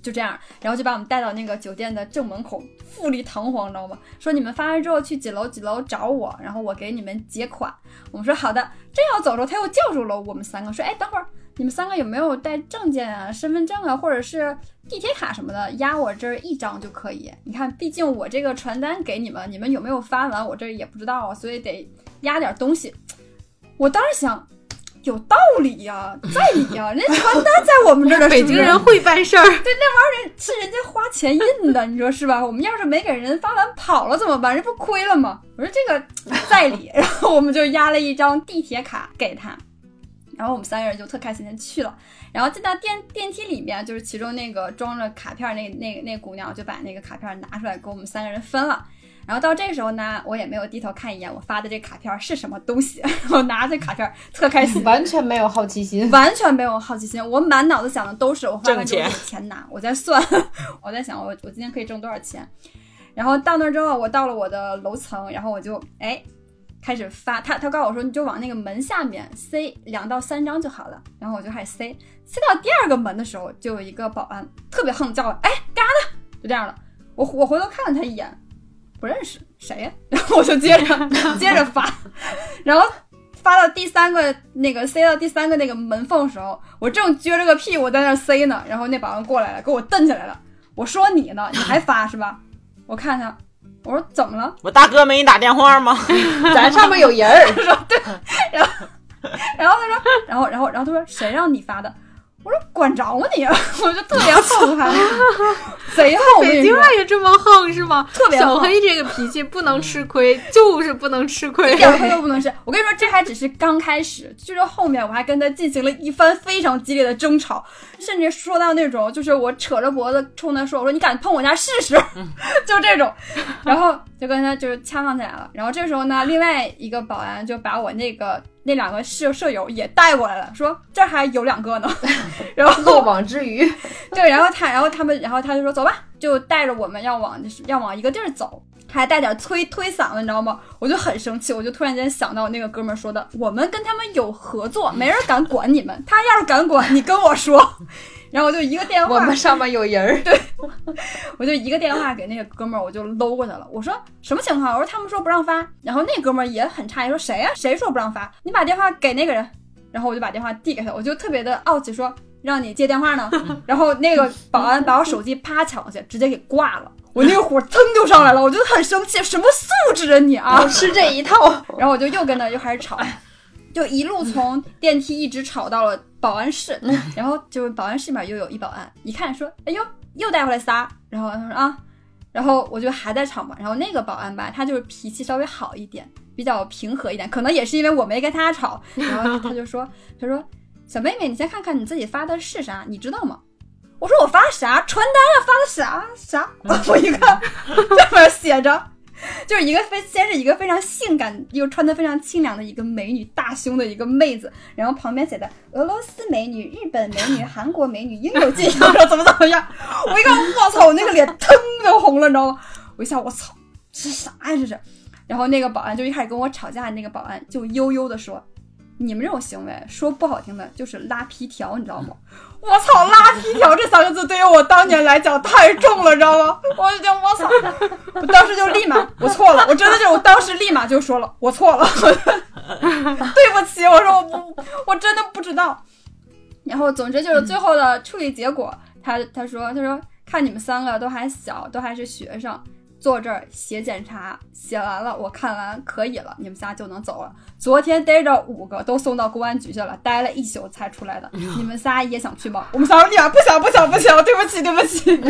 就这样，然后就把我们带到那个酒店的正门口，富丽堂皇，你知道吗？说你们发完之后去几楼几楼找我，然后我给你们结款。我们说好的，正要走的时候，他又叫住了我们三个，说：“哎，等会儿，你们三个有没有带证件啊、身份证啊，或者是地铁卡什么的？压我这儿一张就可以。你看，毕竟我这个传单给你们，你们有没有发完，我这儿也不知道啊，所以得压点东西。我当时想。”有道理呀，在理呀，人家传单在我们这儿的，北京人会办事儿，对那玩意儿是人家花钱印的，你说是吧？我们要是没给人发完跑了怎么办？这不亏了吗？我说这个在理，然后我们就压了一张地铁卡给他，然后我们三个人就特开心的去了，然后进到电电梯里面，就是其中那个装着卡片那那那姑娘就把那个卡片拿出来给我们三个人分了。然后到这时候呢，我也没有低头看一眼我发的这卡片是什么东西。我拿着卡片特开心，完全没有好奇心，完全没有好奇心。我满脑子想的都是我花完之后有钱拿。我在算，我在想我我今天可以挣多少钱。然后到那之后，我到了我的楼层，然后我就哎开始发。他他告诉我说，你就往那个门下面塞两到三张就好了。然后我就开始塞，塞到第二个门的时候，就有一个保安特别横叫我，哎干啥呢？就这样了。我我回头看了他一眼。不认识谁呀？然后我就接着 接着发，然后发到第三个那个塞到第三个那个门缝的时候，我正撅着个屁股在那塞呢，然后那保安过来了，给我瞪起来了。我说你呢？你还发是吧？我看他，我说怎么了？我大哥没给你打电话吗？咱上面有人儿。说对，然后然后他说，然后然后然后他说谁让你发的？我说管着吗你？我就特别横他，贼横。北京话也这么横是吗？特别小黑这个脾气不能吃亏，就是不能吃亏，一点亏都不能吃。我跟你说，这还只是刚开始，就是后面我还跟他进行了一番非常激烈的争吵，甚至说到那种，就是我扯着脖子冲他说：“我说你敢碰我家试试？” 就这种，然后就跟他就是掐上起来了。然后这时候呢，另外一个保安就把我那个。那两个舍舍友也带过来了，说这还有两个呢，然后漏网之鱼，对，然后他，然后他们，然后他就说走吧，就带着我们要往要往一个地儿走，还带点推推搡的，你知道吗？我就很生气，我就突然间想到那个哥们说的，我们跟他们有合作，没人敢管你们，他要是敢管，你跟我说。然后我就一个电话，我们上面有人儿，对，我就一个电话给那个哥们儿，我就搂过去了。我说什么情况？我说他们说不让发。然后那哥们儿也很诧异，说谁呀？谁说不让发？你把电话给那个人。然后我就把电话递给他，我就特别的傲气，说让你接电话呢。然后那个保安把我手机啪抢过去，直接给挂了。我那个火噌就上来了，我就很生气，什么素质啊你啊，吃这一套。然后我就又跟他又开始吵。就一路从电梯一直吵到了保安室，然后就保安室里面又有一保安，一看说：“哎呦，又带回来仨。”然后他说：“啊。”然后我就还在吵嘛。然后那个保安吧，他就是脾气稍微好一点，比较平和一点，可能也是因为我没跟他吵。然后他就说：“他说小妹妹，你先看看你自己发的是啥，你知道吗？”我说：“我发啥传单啊？发的啥啥？”我一看，上面写着。就是一个非先是一个非常性感又穿的非常清凉的一个美女，大胸的一个妹子，然后旁边写的俄罗斯美女、日本美女、韩国美女应有尽有，说怎么怎么样。我一看，我操，我那个脸腾就红了，你知道吗？我一下，我操，这是啥呀这是？然后那个保安就一开始跟我吵架，那个保安就悠悠的说。你们这种行为，说不好听的，就是拉皮条，你知道吗？我操，拉皮条这三个字对于我当年来讲太重了，你知道吗？我就我操，我当时就立马我错了，我真的就我当时立马就说了我错了，对不起，我说我不，我真的不知道。然后总之就是最后的处理结果，他他说他说看你们三个都还小，都还是学生。坐这儿写检查，写完了，我看完可以了，你们仨就能走了。昨天逮着五个，都送到公安局去了，待了一宿才出来的。你们仨也想去吗？我们仨说：呀，不想，不想，不想，对不起，对不起。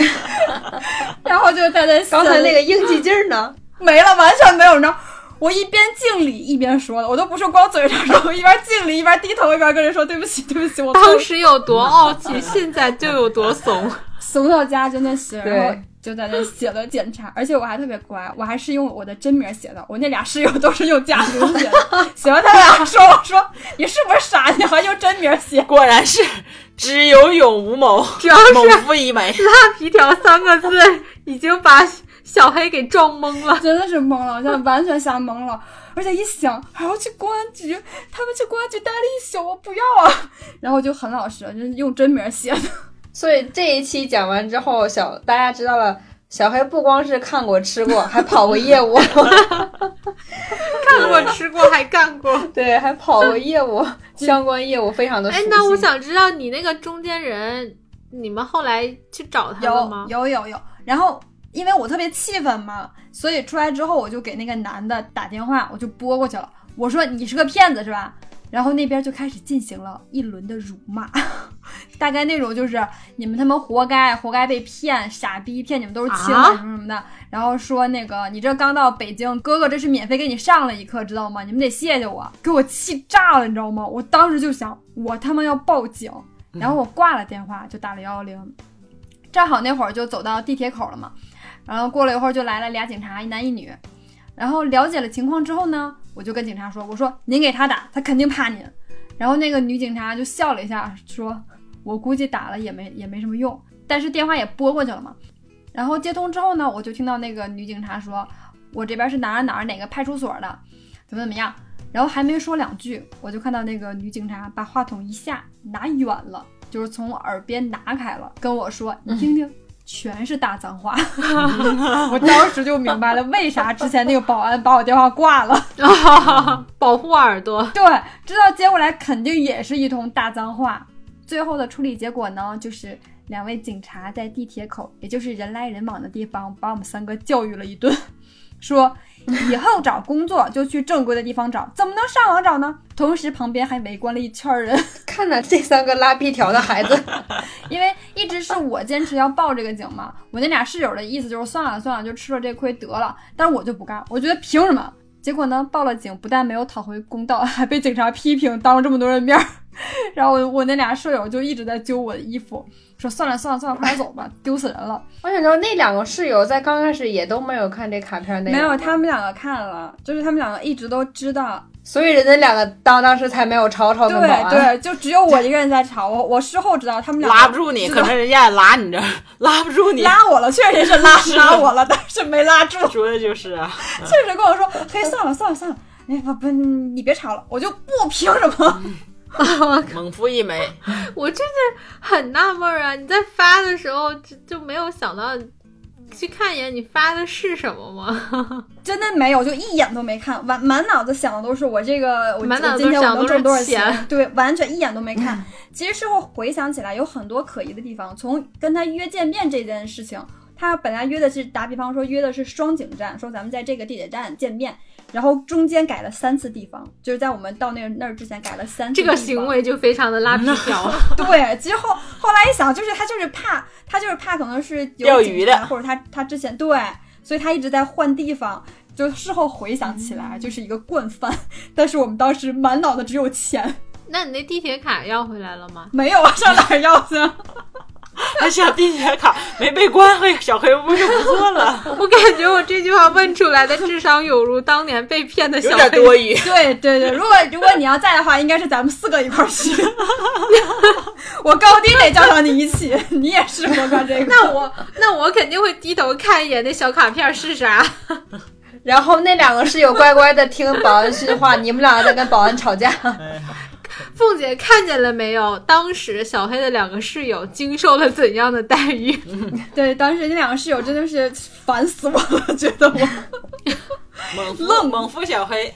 然后就在那刚才那个硬气劲儿呢，没了，完全没有。呢。我一边敬礼一边说的，我都不是光嘴上说，我一边敬礼一边低头一边跟人说对不起，对不起。我当时有多傲气，现在就有多怂，怂到家真的是。然后。就在那写了检查，而且我还特别乖，我还是用我的真名写的。我那俩室友都是用假名写的。写完他俩说：“我说你是不是傻？你还用真名写？”果然是只有勇无谋，主要是猛夫一枚。拉皮条三个字已经把小黑给撞懵了。真的是懵了，我现在完全吓懵了。而且一想还要去公安局，他们去公安局待了一宿，我不要啊！然后就很老实，就是用真名写的。所以这一期讲完之后，小大家知道了，小黑不光是看过吃过，还跑过业务，看过吃过还干过。对，还跑过业务，相关业务非常的哎那我想知道你那个中间人，你们后来去找他了吗？有有有有。然后因为我特别气愤嘛，所以出来之后我就给那个男的打电话，我就拨过去了。我说你是个骗子是吧？然后那边就开始进行了一轮的辱骂，大概那种就是你们他妈活该，活该被骗，傻逼骗你们都是亲什么什么的。然后说那个你这刚到北京，哥哥这是免费给你上了一课，知道吗？你们得谢谢我，给我气炸了，你知道吗？我当时就想，我他妈要报警。然后我挂了电话，就打了幺幺零。正好那会儿就走到地铁口了嘛，然后过了一会儿就来了俩警察，一男一女。然后了解了情况之后呢，我就跟警察说：“我说您给他打，他肯定怕您。”然后那个女警察就笑了一下，说：“我估计打了也没也没什么用，但是电话也拨过去了嘛。”然后接通之后呢，我就听到那个女警察说：“我这边是哪儿哪儿哪个派出所的，怎么怎么样。”然后还没说两句，我就看到那个女警察把话筒一下拿远了，就是从耳边拿开了，跟我说：“你听听。”全是大脏话，我当时就明白了 为啥之前那个保安把我电话挂了。保护耳朵。对，知道接过来肯定也是一通大脏话。最后的处理结果呢，就是两位警察在地铁口，也就是人来人往的地方，把我们三个教育了一顿，说以后找工作就去正规的地方找，怎么能上网找呢？同时旁边还围观了一圈人，看着这三个拉皮条的孩子，因为一直是我坚持要报这个警嘛，我那俩室友的意思就是算了算了，就吃了这亏得了，但是我就不干，我觉得凭什么？结果呢，报了警，不但没有讨回公道，还被警察批评，当着这么多人面儿。然后我我那俩舍友就一直在揪我的衣服，说算了算了算了，快点走吧，丢死人了。我想知道那两个室友在刚开始也都没有看这卡片内容，没有，他们两个看了，就是他们两个一直都知道。所以人家两个当当时才没有吵吵跟保安。对对，就只有我一个人在吵。我我事后知道他们俩拉不住你，可能人家也拉你这儿，拉不住你。拉我了，确实是拉拉我了，但是没拉住。说的就是啊，确实跟我说，嘿，算了算了算了，哎不不，你别吵了，我就不凭什么。猛夫一枚。我真的很纳闷儿啊！你在发的时候就就没有想到去看一眼你发的是什么吗？真的没有，就一眼都没看，满满脑子想的都是我这个，我满脑子我今天我能挣多少钱对，完全一眼都没看。其实事后回想起来，有很多可疑的地方。从跟他约见面这件事情，他本来约的是打比方说约的是双井站，说咱们在这个地铁站见面，然后中间改了三次地方，就是在我们到那那儿之前改了三次。这个行。为就非常的拉皮条。对，其实后后来一想，就是他就是怕，他就是怕可能是有钓鱼的警察或者他他之前对，所以他一直在换地方。就事后回想起来，就是一个惯犯。但是我们当时满脑子只有钱，那你那地铁卡要回来了吗？没有啊，上哪儿要去？还想地铁卡没被关，嘿，小黑屋就不错了，我感觉我这句话问出来的智商有如当年被骗的小有点黑多余。对对对，如果如果你要在的话，应该是咱们四个一块儿去。我高低得叫上你一起，你也是我干这个。那我那我肯定会低头看一眼那小卡片是啥。然后那两个室友乖乖的听保安训话，你们俩在跟保安吵架。凤姐看见了没有？当时小黑的两个室友经受了怎样的待遇？对，当时那两个室友真的是烦死我了，觉得我猛夫愣猛夫小黑，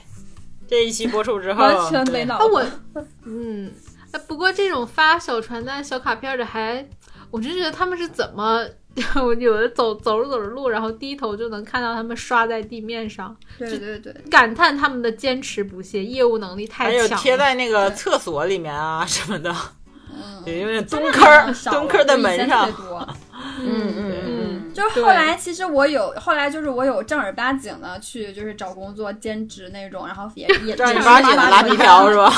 这一期播出之后，完全没脑啊，子。我，嗯，哎，不过这种发小传单、小卡片的还，我真觉得他们是怎么，我有的走走着走着路，然后低头就能看到他们刷在地面上，对对对，感叹他们的坚持不懈，业务能力太强还有。贴在那个厕所里面啊什么的，嗯，对，因为蹲坑蹲坑的门上嗯嗯嗯，就是后来，其实我有后来就是我有正儿八经的去就是找工作兼职那种，然后也 也正儿八经的拉皮条是吧？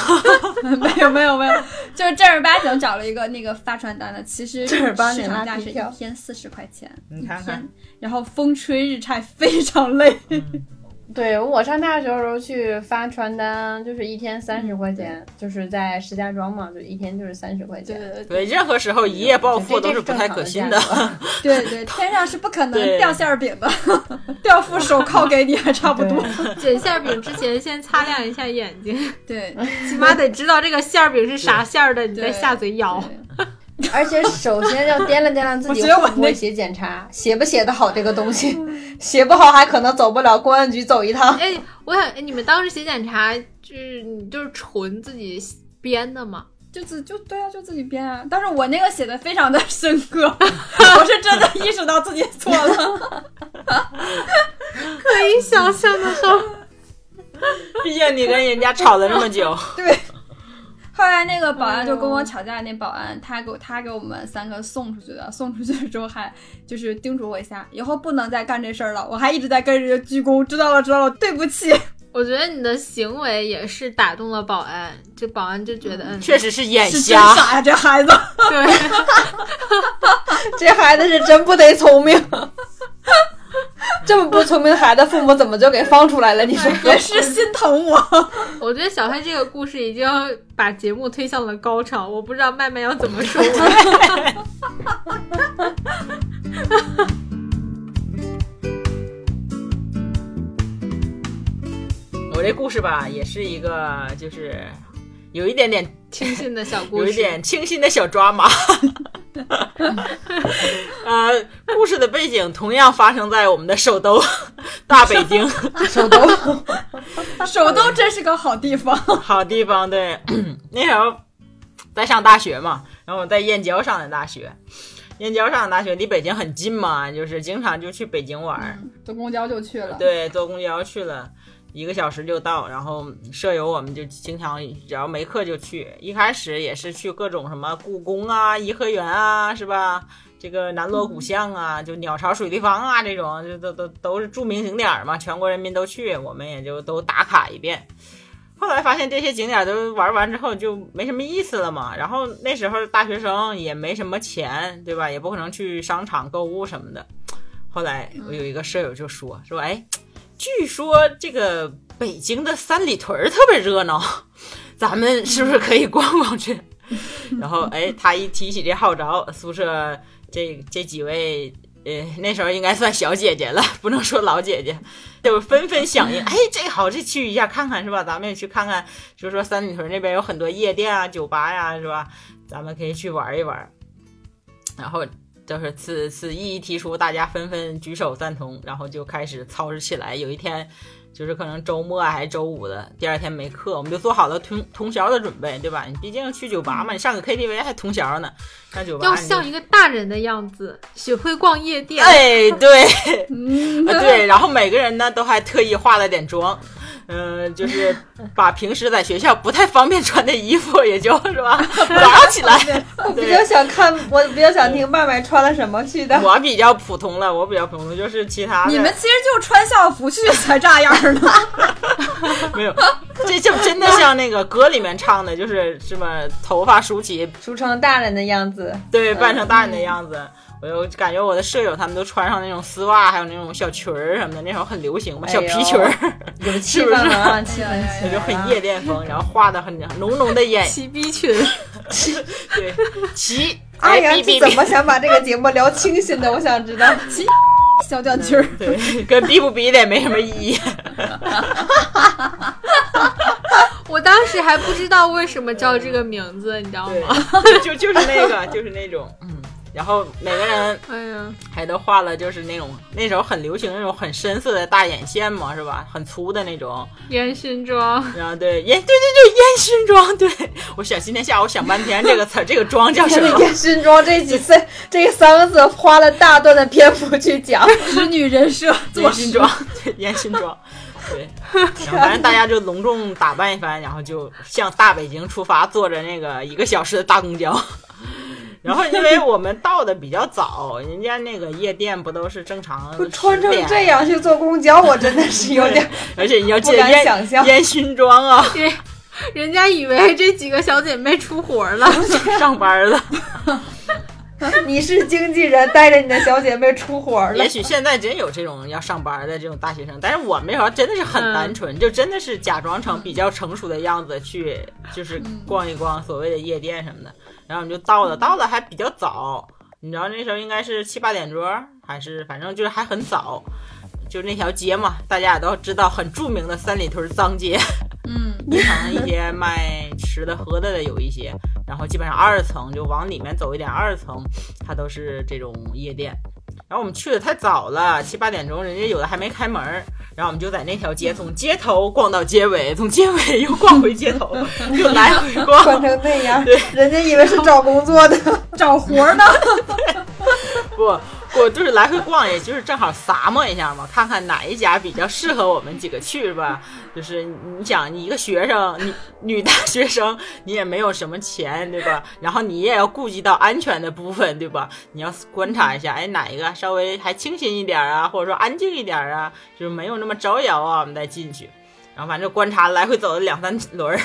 没有没有没有，就是正儿八经找了一个那个发传单的，其实正儿八经市场价是一拉皮条天四十块钱，你看看一天，然后风吹日晒非常累。对我上大学的时候去发传单，就是一天三十块钱，就是在石家庄嘛，就一天就是三十块钱。对对对，任何时候一夜暴富都是不太可信的。对对，天上是不可能掉馅儿饼的，掉副手 铐给你还差不多。捡馅儿饼之前先擦亮一下眼睛，对，起码得知道这个馅儿饼是啥馅儿的，你再下嘴咬。对 而且首先要掂量掂量自己会不会写检查，写不写得好这个东西，写不好还可能走不了公安局走一趟。哎，我想，哎，你们当时写检查，就是你就是纯自己编的吗？就自就对啊，就自己编啊。但是我那个写的非常的 深刻，我是真的意识到自己错了。可以想象的到。毕竟你跟人家吵了那么久，对。后来那个保安就跟我吵架，那保安他给我他给我们三个送出去的，送出去之后还就是叮嘱我一下，以后不能再干这事儿了。我还一直在跟人家鞠躬，知道了知道了，对不起。我觉得你的行为也是打动了保安，这保安就觉得，嗯，确实是眼瞎。傻呀，这孩子。对，这孩子是真不得聪明，这么不聪明的孩子，父母怎么就给放出来了？你说 也是心疼我。我觉得小黑这个故事已经把节目推向了高潮，我不知道麦麦要怎么收尾。我这故事吧，也是一个就是有一点点清新的小故事，有一点清新的小抓马。呃，故事的背景同样发生在我们的首都 大北京，首都首都真是个好地方。好地方。对，那时候在上大学嘛，然后我在燕郊上的大学，燕郊上的大学离北京很近嘛，就是经常就去北京玩儿。坐公交就去了。对，坐公交去了。一个小时就到，然后舍友我们就经常只要没课就去。一开始也是去各种什么故宫啊、颐和园啊，是吧？这个南锣鼓巷啊，就鸟巢水立方啊，这种就都都都是著名景点嘛，全国人民都去，我们也就都打卡一遍。后来发现这些景点都玩完之后就没什么意思了嘛，然后那时候大学生也没什么钱，对吧？也不可能去商场购物什么的。后来我有一个舍友就说说，哎，据说这个北京的三里屯儿特别热闹，咱们是不是可以逛逛去？然后哎，他一提起这号召，宿舍这这几位。呃，那时候应该算小姐姐了，不能说老姐姐，就纷纷响应。哎，这好，这去一下看看是吧？咱们也去看看，就是说三里屯那边有很多夜店啊、酒吧呀、是吧？咱们可以去玩一玩。然后就是此此意一提出，大家纷纷举手赞同，然后就开始操持起来。有一天，就是可能周末啊还是周五的，第二天没课，我们就做好了通通宵的准备，对吧？你毕竟去酒吧嘛，你上个 KTV 还通宵呢，上酒吧要像一个大人的样子，学会逛夜店。哎，对，嗯，啊，对，然后每个人呢都还特意化了点妆，嗯、就是把平时在学校不太方便穿的衣服，也就是吧，绑起来。我比较想看，我比较想听麦麦穿了什么去的。我比较普通了，我比较普通，就是其他的你们其实就穿校服去才这样的。没有，这就真的像那个歌里面唱的，就是什么头发梳起，梳成大人的样子，对，扮成大人的样子。我就感觉我的舍友他们都穿上那种丝袜，还有那种小裙儿什么的，那时候很流行嘛，小皮裙儿，有气氛了啊，气氛那就很夜店风，然后画的很浓浓的眼，齐逼群，对，齐，阿阳是怎么想把这个节目聊清醒的？我想知道。齐小短裙儿，对，跟逼不逼的也没什么意义。我当时还不知道为什么叫这个名字，你知道对吗？，就就是那个，就是那种，嗯，然后每个人哎呀，还都画了，就是那种那时候很流行那种很深色的大眼线嘛，是吧？很粗的那种，烟熏妆，然后对烟，对对对，烟熏妆。对我想今天下午想半天这个词儿，这个妆叫什么？烟熏妆这几次这三个字花了大段的篇幅去讲，直女人设，做烟熏妆，对，烟熏妆。对，然后反正大家就隆重打扮一番，然后就向大北京出发，坐着那个一个小时的大公交。然后因为我们到的比较早，人家那个夜店不都是正常穿成10点这样去坐公交，我真的是有点 而且你要记不敢得烟想象烟熏妆啊，人人家以为这几个小姐妹出活了。上班了。你是经纪人，带着你的小姐妹出活了也。许现在真有这种要上班的这种大学生，但是我们那时候真的是很单纯，就真的是假装成比较成熟的样子去，就是逛一逛所谓的夜店什么的。然后我们就到了，到了还比较早，你知道那时候应该是七八点钟，还是反正就是还很早。就那条街嘛，大家也都知道，很著名的三里屯脏街。嗯，一层一些卖吃的喝的的有一些，然后基本上二层就往里面走一点，二层它都是这种夜店。然后我们去的太早了，七八点钟，人家有的还没开门儿，然后我们就在那条街从街头逛到街尾，从街尾又逛回街头，就来回逛。逛成那样对，人家以为是找工作的。找活儿呢。不 我，就是来回逛，也就是正好撒摸一下嘛，看看哪一家比较适合我们几个去，是吧？就是你想，你一个学生，女女大学生，你也没有什么钱，对吧？然后你也要顾及到安全的部分，对吧？你要观察一下，哎，哪一个稍微还清新一点啊，或者说安静一点啊，就是没有那么招摇啊，我们再进去。然后反正观察来回走了两三轮，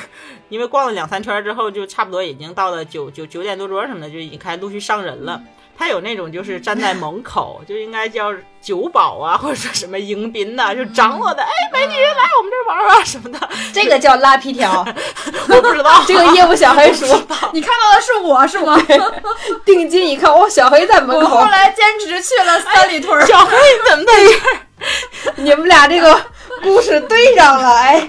因为逛了两三圈之后，就差不多已经到了九九九点多钟什么的，就已经开始陆续上人了。他有那种就是站在门口，就应该叫酒保啊，或者说什么迎宾呐、就张罗的，哎，美女来我们这玩玩啊什么的，这个叫拉皮条，我不知道。这个业务小黑说，你看到的是我是吗？定睛一看，哦，小黑在门口我后，来兼职去了三里屯儿。小黑怎么在这儿？你们俩这个故事对上了，哎，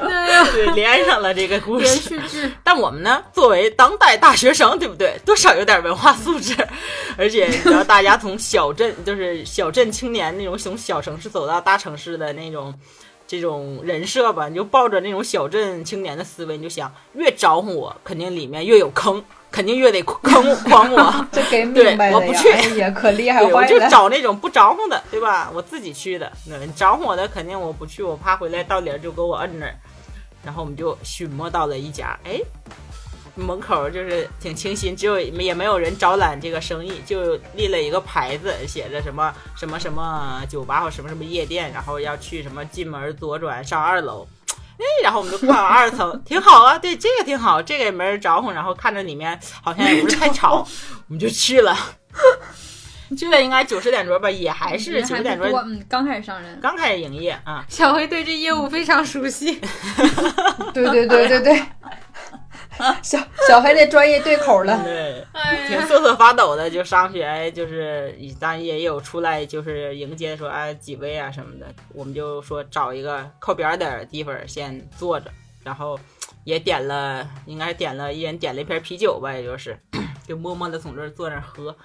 对，连上了这个故连事。续剧，但我们呢，作为当代大学生，对不对？多少有点文化素质，而且你知道，大家从小镇，就是小镇青年那种从小城市走到大城市的那种这种人设吧，你就抱着那种小镇青年的思维，你就想，越招呼我，肯定里面越有坑，肯定越得坑诓我。这给明白了呀，对我不去哎呀，可厉害对，我就。找那种不招呼的，对吧？我自己去的，那你招呼我的肯定我不去，我怕回来到点儿就给我摁那儿。然后我们就寻摸到了一家，哎，门口就是挺清新，只有也没有人招揽这个生意，就立了一个牌子，写着什么什么什么酒吧或什么什么夜店，然后要去什么进门左转上二楼。哎，然后我们就逛了二层，挺好啊，对，这个挺好，这个也没人招呼，然后看着里面好像也不是太吵，我们就去了。去了应该九十点钟吧，也还是九十点钟嗯，刚开始上人。刚开始营业啊。小黑对这业务非常熟悉。对对对对对，小小黑的专业对口了。对，挺瑟瑟发抖的，就上去，哎，就是咱也有出来，就是迎接说，哎，几位啊什么的，我们就说找一个靠边儿点儿的地方先坐着，然后也点了，应该点了一人点了一瓶啤酒吧，也就是，就默默的从这儿坐那儿喝。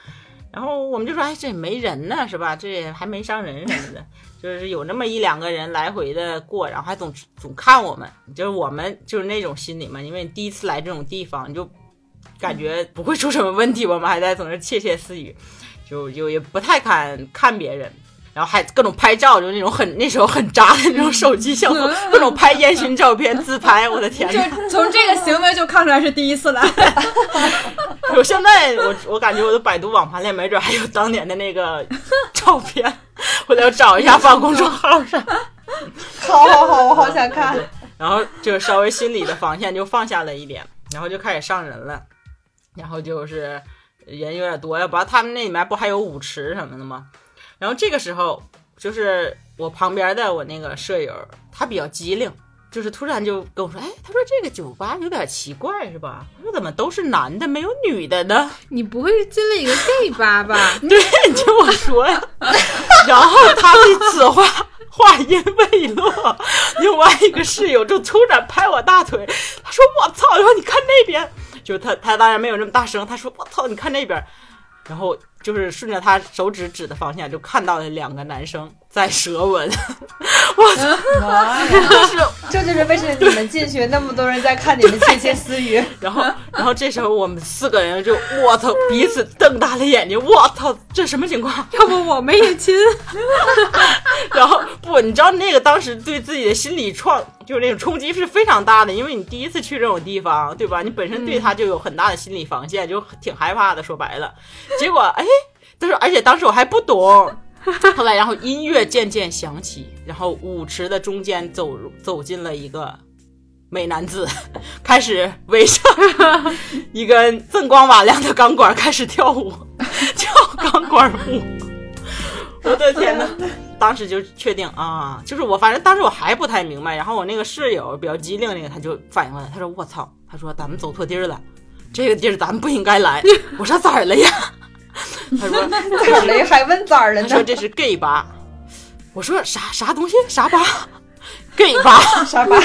然后我们就说，哎，这也没人呢，是吧？这也还没伤人什么的，就是有那么一两个人来回的过，然后还总总看我们，就是我们就是那种心理嘛，因为你第一次来这种地方，你就感觉不会出什么问题，我们还在总是窃窃私语，就就也不太敢看别人。然后还各种拍照，就那种很那时候很渣的那种手机相册，各种拍烟熏照片、自拍，我的天就呐！从这个行为就看出来是第一次来。我现在我我感觉我的百度网盘里没准还有当年的那个 照片，回头找一下放公众号上。好好好，我好想看。然后就稍微心里的防线就放下了一点，然后就开始上人了，然后就是人有点多，要不然他们那里面不还有舞池什么的吗？然后这个时候就是我旁边的我那个舍友，他比较机灵。就是突然就跟我说，哎，他说这个酒吧有点奇怪，是吧？他说怎么都是男的，没有女的呢？你不会是进了一个 gay 吧吧？对，你听我说呀。然后他的此话话音未落，另外一个室友就突然拍我大腿，他说：“我操！”然后你看那边，就他他当然没有那么大声，他说：“我操！你看那边。”然后就是顺着他手指指的方向，就看到了两个男生在舌吻。我操！妈呀，就是这就是为什么你们进去那么多人在看你们窃窃私语。然后，然后这时候我们四个人就我操，彼此瞪大了眼睛，我操，这什么情况？要不我们也亲？然后不，你知道那个当时对自己的心理创，就是那种冲击是非常大的，因为你第一次去这种地方，对吧？你本身对他就有很大的心理防线，就挺害怕的。说白了，结果哎，但是而且当时我还不懂。后来，然后音乐渐渐响起，然后舞池的中间走入走进了一个美男子开始围上 一根锃光瓦亮的钢管开始跳舞，跳钢管舞。我的天呐！当时就确定啊，就是我，反正当时我还不太明白。然后我那个室友比较机灵，那个他就反应过来，他说：“我操！”他说：“咱们走错地儿了，这个地儿咱们不应该来。”我说：“咋了呀？” 他说：“咋了？还问咋了呢？他说这是 gay 吧？”我说：“啥啥东西？啥吧？gay 吧？啥吧？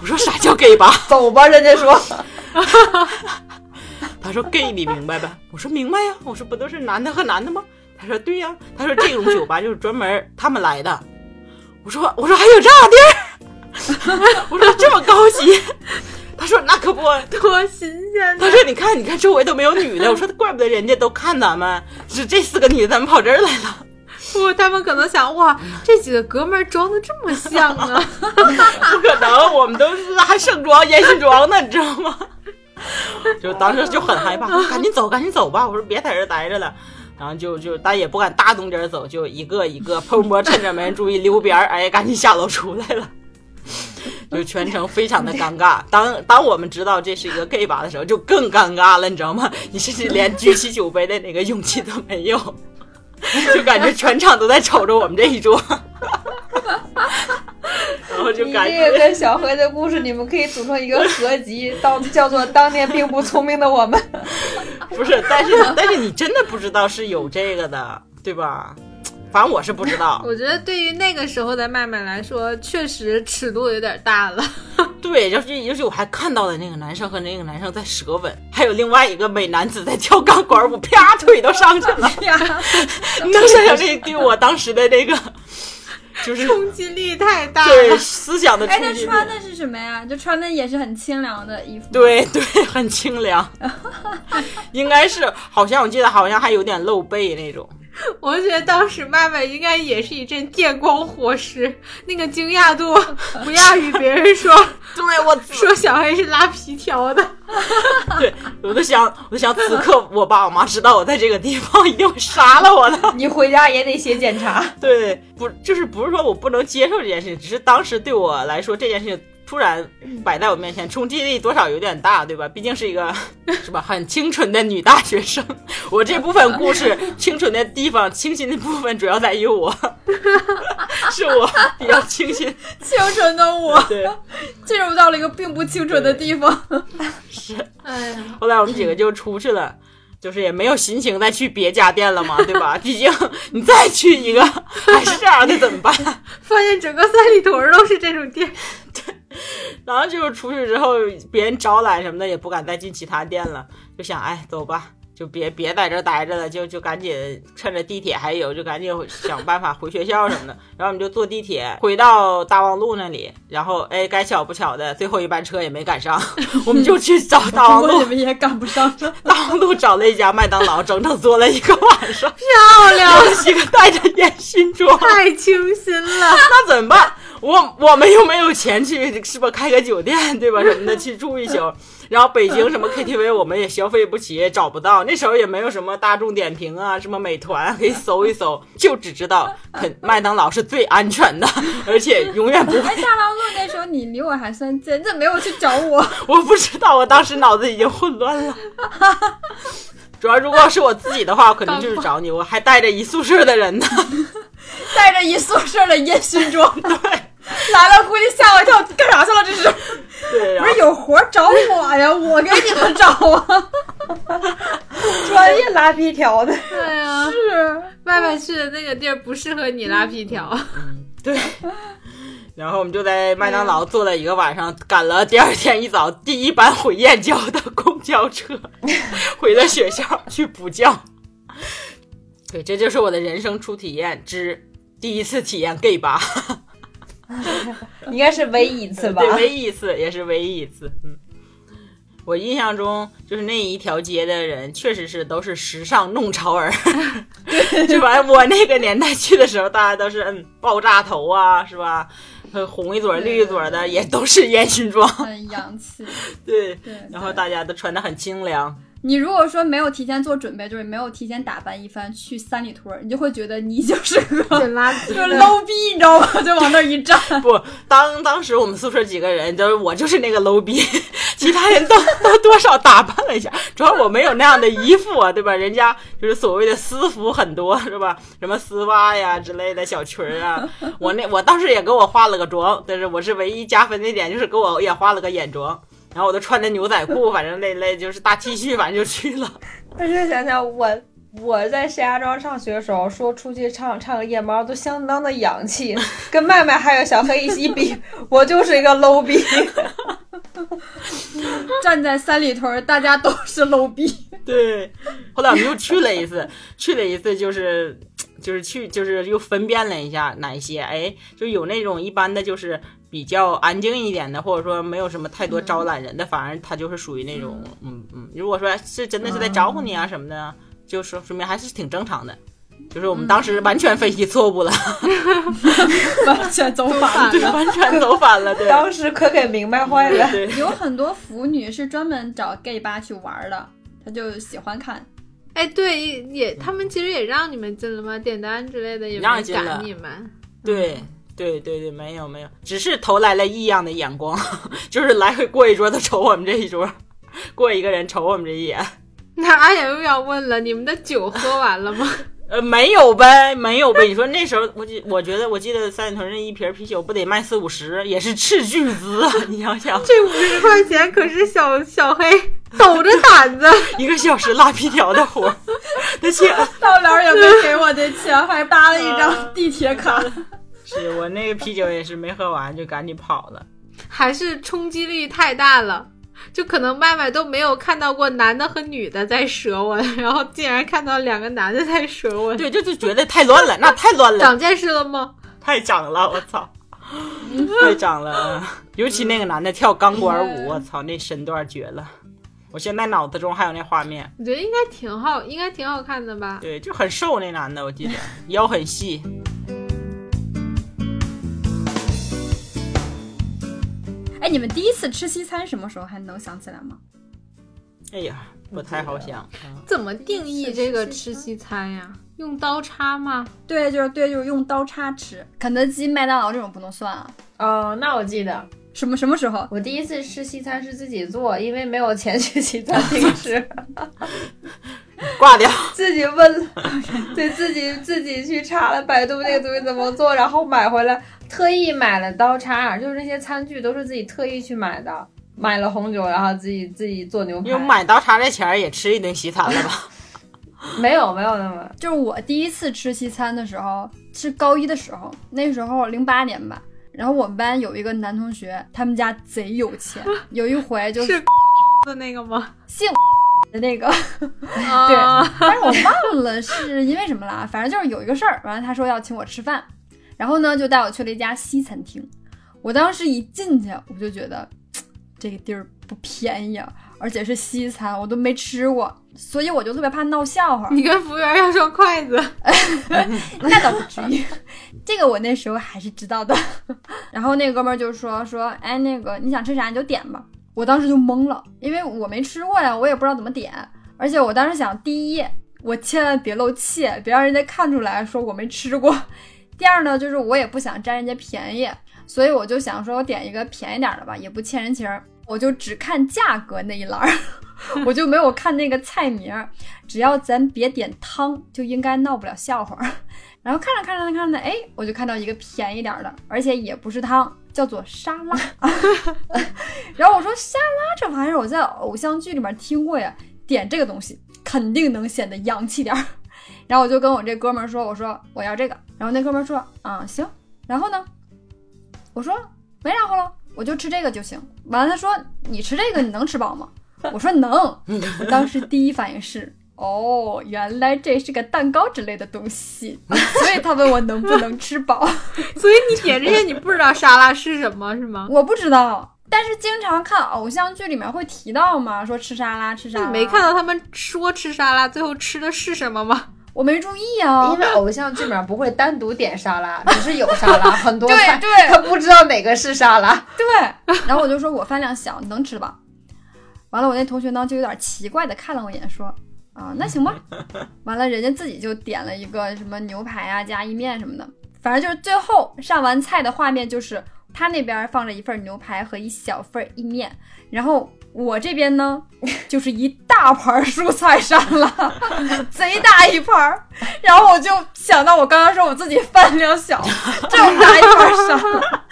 我说：“啥叫 gay 吧？走吧。”人家说。他说：“gay 你明白呗？”我说：“明白呀。”我说：“不都是男的和男的吗？”他说：“对呀。”他说：“这种酒吧就是专门他们来的。”我说：“我说还有这样地儿？我说这么高级？”他说：“那可不，多新鲜！”他说：“你看，你看周围都没有女的。”我说：“怪不得人家都看咱们，是这四个女的怎么跑这儿来了？”不，他们可能想：“哇，这几个哥们儿装的这么像啊！” 不可能，我们都是还盛装烟熏妆呢，你知道吗？就当时就很害怕，赶紧走，赶紧走吧！我说别在这待着了。然后就就，但也不敢大动静走，就一个一个偷摸趁着没人注意溜边儿，哎，赶紧下楼出来了。就全程非常的尴尬。当当我们知道这是一个 gay 吧的时候，就更尴尬了，你知道吗？你甚至连举起酒杯的那个勇气都没有，就感觉全场都在瞅着我们这一桌。然后就感觉这个跟小黑的故事，你们可以组成一个合集，当叫做《当年并不聪明的我们》。不是，但是但是你真的不知道是有这个的，对吧？反正我是不知道。我觉得对于那个时候的麦麦来说，确实尺度有点大了。对，就是尤其我还看到了那个男生和那个男生在舌吻，还有另外一个美男子在跳钢管舞，啪，腿都上去了。你能想想这对我当时的这个？就是冲击力太大了，对思想的冲哎，击力。他穿的是什么呀？就穿的也是很清凉的衣服。，对对，很清凉，应该是，好像我记得好像还有点露背那种。我觉得当时麦麦应该也是一阵电光火石，那个惊讶度 不亚于别人说 对我说小黑是拉皮条的。对，我都想，我都想，此刻我爸我妈知道我在这个地方，一定会杀了我的。你回家也得写检查。对，不就是不是说我不能接受这件事情，只是当时对我来说这件事情突然摆在我面前，冲击力多少有点大，对吧？毕竟是一个 是吧很清纯的女大学生，我这部分故事清纯的地方、清新的部分主要在于我，是我比较清新。清纯的我对，进入到了一个并不清纯的地方。是。哎呀，后来我们几个就出去了。就是也没有心情再去别家店了嘛，对吧？毕竟你再去一个还是这样的，怎么办？发现整个三里屯都是这种店。然后就是出去之后，别人招揽什么的也不敢再进其他店了，就想哎，走吧，就别别在这儿待着了，就就赶紧趁着地铁还有，就赶紧想办法回学校什么的。然后我们就坐地铁回到大望路那里，然后哎，该巧不巧的，最后一班车也没赶上，我们就去找 大望路，我你们也赶不上车。大望路找了一家麦当劳，整整坐了一个晚上，漂亮，我们几个带着烟熏妆。太清新了。那怎么办？我我们又没有钱去，是吧？开个酒店，对吧？什么的去住一宿。然后北京什么 KTV 我们也消费不起，也找不到。那时候也没有什么大众点评啊，什么美团可以搜一搜，就只知道肯麦当劳是最安全的，而且永远不会。哎，大望路那时候你离我还算近，你怎么没有去找我？我不知道，我当时脑子已经混乱了。主要如果是我自己的话，我肯定就是找你，我还带着一宿舍的人呢。带着一宿舍的烟熏妆，对 来了估计吓我一跳，干啥去了？这是对，不是有活儿找我呀？我给你们找啊！专业拉皮条的，对呀，是麦麦去的那个地儿不适合你拉皮条。对，然后我们就在麦当劳坐了一个晚上，赶了第二天一早第一班回燕郊的公交车，回了学校去补觉。对，这就是我的人生初体验之第一次体验 gay 吧，应该是唯一一次吧对，？唯一一次，也是唯一一次。嗯，我印象中就是那一条街的人，确实是都是时尚弄潮儿，就反正？我那个年代去的时候，大家都是嗯爆炸头啊，是吧？呃红一撮儿绿一撮儿的，也都是烟熏妆，很洋气，对。对。然后大家都穿的很清凉，你如果说没有提前做准备，就是没有提前打扮一番去三里屯儿，你就会觉得你就是个捡垃圾就是 low 逼，你知道吗？就往那儿一站。不，当当时我们宿舍几个人，就是我就是那个 low 逼，其他人都 都多少打扮了一下，主要我没有那样的衣服啊，对吧？人家就是所谓的私服很多，是吧？什么丝袜呀之类的小裙儿啊，我那我当时也给我化了个妆，但是我是唯一加分的点就是给我也化了个眼妆。然后我都穿的牛仔裤，反正那类就是大 T 恤，反正就去了。但是想想我我在石家庄上学的时候，说出去唱唱个夜猫都相当的洋气，跟麦麦还有小黑一起比，我就是一个 low 逼。站在三里屯儿，大家都是 low 逼。对，后来我们又去了一次，去了一次就是就是去就是又分辨了一下哪一些，哎，就有那种一般的就是比较安静一点的，或者说没有什么太多招揽人的，反而他就是属于那种嗯嗯，如果说是真的是在招呼你啊什么的，就说说明还是挺正常的。就是我们当时完全分析错误了，完全走反对，了。完全走反了，对，当时可给明白坏了。对，有很多腐女是专门找 gay 吧去玩儿的，他就喜欢看。哎，对，也他们其实也让你们进了吗？点单之类的也没让进了赶你们。对对对对，没有没有，只是投来了异样的眼光，就是来回过一桌都瞅我们这一桌，过一个人瞅我们这一眼。那阿阳又要问了，你们的酒喝完了吗？呃，没有呗，没有呗。你说那时候，我记，我觉得，我记得三里屯那一瓶啤酒不得卖四五十，也是斥巨资啊！你想想，这五十块钱可是小小黑抖着胆子，一个小时拉皮条的活儿，而且到了也没给我的钱，还搭了一张地铁卡。是我那个啤酒也是没喝完就赶紧跑了。还是冲击力太大了。就可能麦麦都没有看到过男的和女的在舌吻，然后竟然看到两个男的在舌吻，对，就就觉得太乱了，那太乱了，长见识了吗？太长了，我操，太长了。尤其那个男的跳钢管舞，我操，那身段绝了。我现在脑子中还有那画面，我觉得应该挺好，应该挺好看的吧？对，就很瘦那男的，我记得腰很细。哎，你们第一次吃西餐什么时候？还能想起来吗？哎呀，不太好想。嗯怎么定义这个吃西餐呀？用刀叉吗？对，就是对，就是用刀叉吃。肯德基、麦当劳这种不能算啊。哦，那我记得什么什么时候？我第一次吃西餐是自己做，因为没有钱去西餐厅吃，挂掉。自己问，对自己自己去查了百度那个东西怎么做，然后买回来，特意买了刀叉，就是那些餐具都是自己特意去买的，买了红酒，然后自己自己做牛排。用买刀叉这钱儿也吃一顿西餐了吧？没有没有那么就是我第一次吃西餐的时候，是高一的时候，那时候零八年吧。然后我们班有一个男同学，他们家贼有钱。有一回就是是的那个吗？姓的那个，对，但是我忘了是因为什么了，反正就是有一个事儿，完了他说要请我吃饭，然后呢就带我去了一家西餐厅。我当时一进去，我就觉得这个地儿不便宜啊，而且是西餐，我都没吃过，所以我就特别怕闹笑话。你跟服务员要双筷子，那倒不至于，这个我那时候还是知道的。然后那个哥们儿就说说，哎，那个你想吃啥你就点吧。我当时就懵了，因为我没吃过呀，我也不知道怎么点。而且我当时想，第一，我千万别露气，别让人家看出来说我没吃过。第二呢，就是我也不想占人家便宜，所以我就想说我点一个便宜点的吧，也不欠人情，我就只看价格那一栏，我就没有看那个菜名。只要咱别点汤，就应该闹不了笑话。然后看着看着看着，哎，我就看到一个便宜点的，而且也不是汤，叫做沙拉。然后我说沙拉这玩意儿我在偶像剧里面听过呀，点这个东西肯定能显得洋气点儿。然后我就跟我这哥们儿说，我说我要这个。然后那哥们儿说，啊行。然后呢，我说没然后了，我就吃这个就行。完了他说你吃这个你能吃饱吗？我说能。我当时第一反应是。哦，原来这是个蛋糕之类的东西，所以他问我能不能吃饱。所以你点这些你不知道沙拉是什么是吗？我不知道，但是经常看偶像剧里面会提到嘛，说吃沙拉吃沙拉。你没看到他们说吃沙拉，最后吃的是什么吗？我没注意啊，因为偶像剧里面不会单独点沙拉，只是有沙拉很多对菜，对他不知道哪个是沙拉。对。然后我就说我饭量小，你能吃饱。完了，我那同学呢就有点奇怪的看了我一眼，说啊，那行吧。完了，人家自己就点了一个什么牛排啊加意面什么的，反正就是最后上完菜的画面就是他那边放着一份牛排和一小份意面，然后我这边呢就是一大盘蔬菜沙拉，贼大一盘儿。然后我就想到我刚刚说我自己饭量小，这么大一盘沙拉。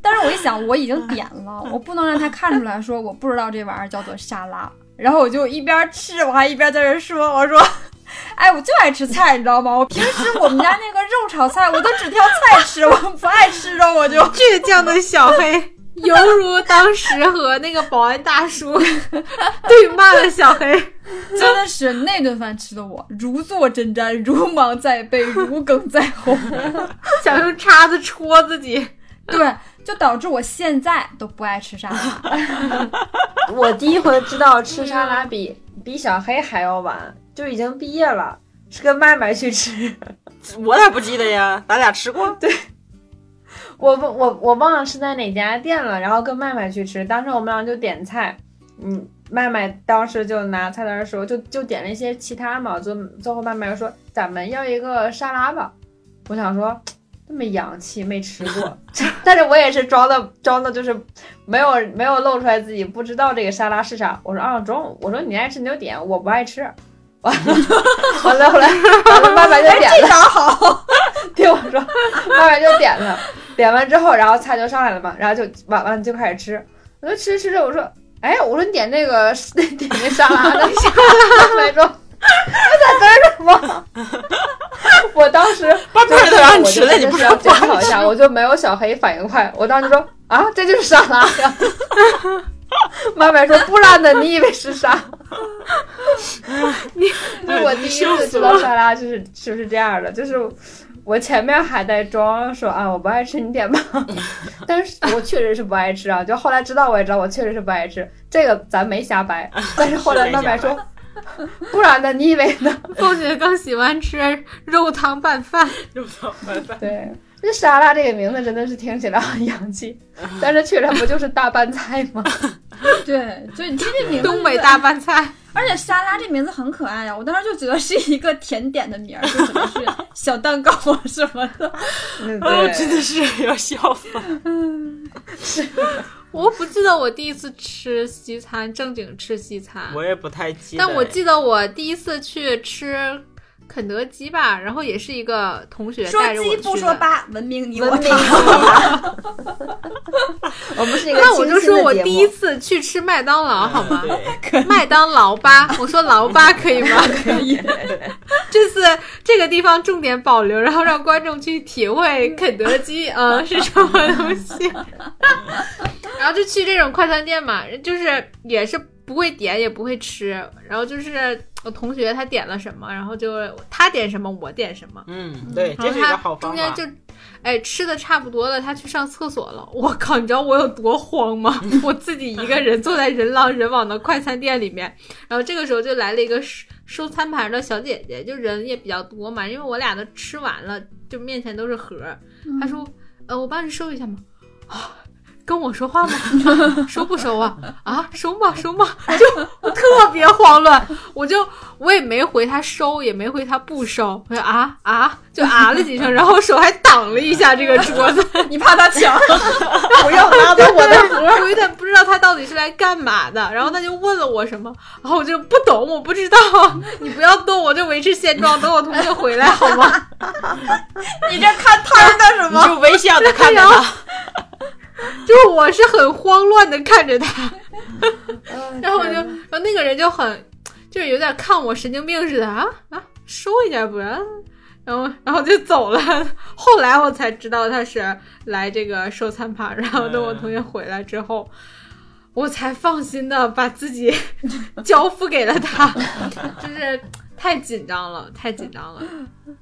但是我一想，我已经点了，我不能让他看出来说我不知道这玩意儿叫做沙拉。然后我就一边吃，我还一边在这说，我说，哎，我就爱吃菜，你知道吗？我平时我们家那个肉炒菜，我都只挑菜吃，我不爱吃肉，我就倔强的小黑，犹如当时和那个保安大叔 对骂的小黑。真的是那顿饭吃的我如坐针毡，如芒在背，如鲠在喉，想用叉子戳自己。对，就导致我现在都不爱吃沙拉。我第一回知道吃沙拉比比小黑还要晚，就已经毕业了，是跟麦麦去吃。我咋不记得呀？咱俩吃过。对，我我我忘了是在哪家店了，然后跟麦麦去吃，当时我们俩就点菜，嗯，麦麦当时就拿菜单的时候就就点了一些其他嘛，最最后麦麦说咱们要一个沙拉吧，我想说。这么洋气，没吃过，但是我也是装的装的，就是没有没有露出来自己不知道这个沙拉是啥。我说啊中，我说你爱吃你就点，我不爱吃。完了 完了后来完了就点了，这哪好？听我说，麦麦就点了，点完之后，然后菜就上来了嘛，然后就完完就开始吃。我就吃吃着，我说哎，我说你点那个 点那沙拉的，麦麦说。我在这儿呢吗？我当时把菜都让你吃了，你不是要检讨一下，我就没有小黑反应快。我当时说啊，这就是沙拉呀。妈妈说不然呢？你以为是啥？你是我第一次知道沙拉就是就是这样的，就是我前面还在装说啊我不爱吃，你点吧。但是我确实是不爱吃啊，就后来知道我也知道我确实是不爱吃，这个咱没瞎掰。但是后来妈妈说。不然呢？你以为呢？凤姐更喜欢吃肉汤拌饭。肉汤拌饭。对，这沙拉这个名字真的是听起来很洋气，但是确实不就是大拌菜吗？对，就你听这名字，东北大拌菜。而且沙拉这名字很可爱呀，我当时就觉得是一个甜点的名儿，就可能是小蛋糕啊什么的。对，真的是要笑死。是。我不记得我第一次吃西餐，正经吃西餐，我也不太记得。但我记得我第一次去吃肯德基吧，然后也是一个同学带着我去的。说鸡不说八，文明你我他。我们是一个那我就说我第一次去吃麦当劳好吗？麦当劳吧，我说劳吧可以吗？可以。这次这个地方重点保留，然后让观众去体会肯德基啊是什么东西。然后就去这种快餐店嘛，就是也是不会点也不会吃，然后就是我同学他点了什么，然后就他点什么我点什么，嗯，对，这是一个好方法。中间就，哎，吃的差不多了，他去上厕所了。我靠，你知道我有多慌吗？我自己一个人坐在人来人往的快餐店里面，然后这个时候就来了一个收收餐盘的小姐姐，就人也比较多嘛，因为我俩都吃完了，就面前都是盒。她说，呃，我帮你收一下嘛？啊。跟我说话吗？收不收啊？啊，收吗？收吗？就我特别慌乱，我就我也没回他收，也没回他不收，我说啊啊，就啊了几声，然后手还挡了一下这个桌子，你怕他抢？不要拿走我的盒，我有点不知道他到底是来干嘛的。然后他就问了我什么，然后我就不懂，我不知道。你不要动，我就维持现状，等我同学回来好吗？你这看他干什么？你就微笑的看着他。就我是很慌乱的看着他，然后我就，然后那个人就很，就是有点看我神经病似的啊啊，收一下不然，然后然后就走了。后来我才知道他是来这个收餐盘，然后等我同学回来之后，我才放心的把自己 交付给了他，就是太紧张了，太紧张了。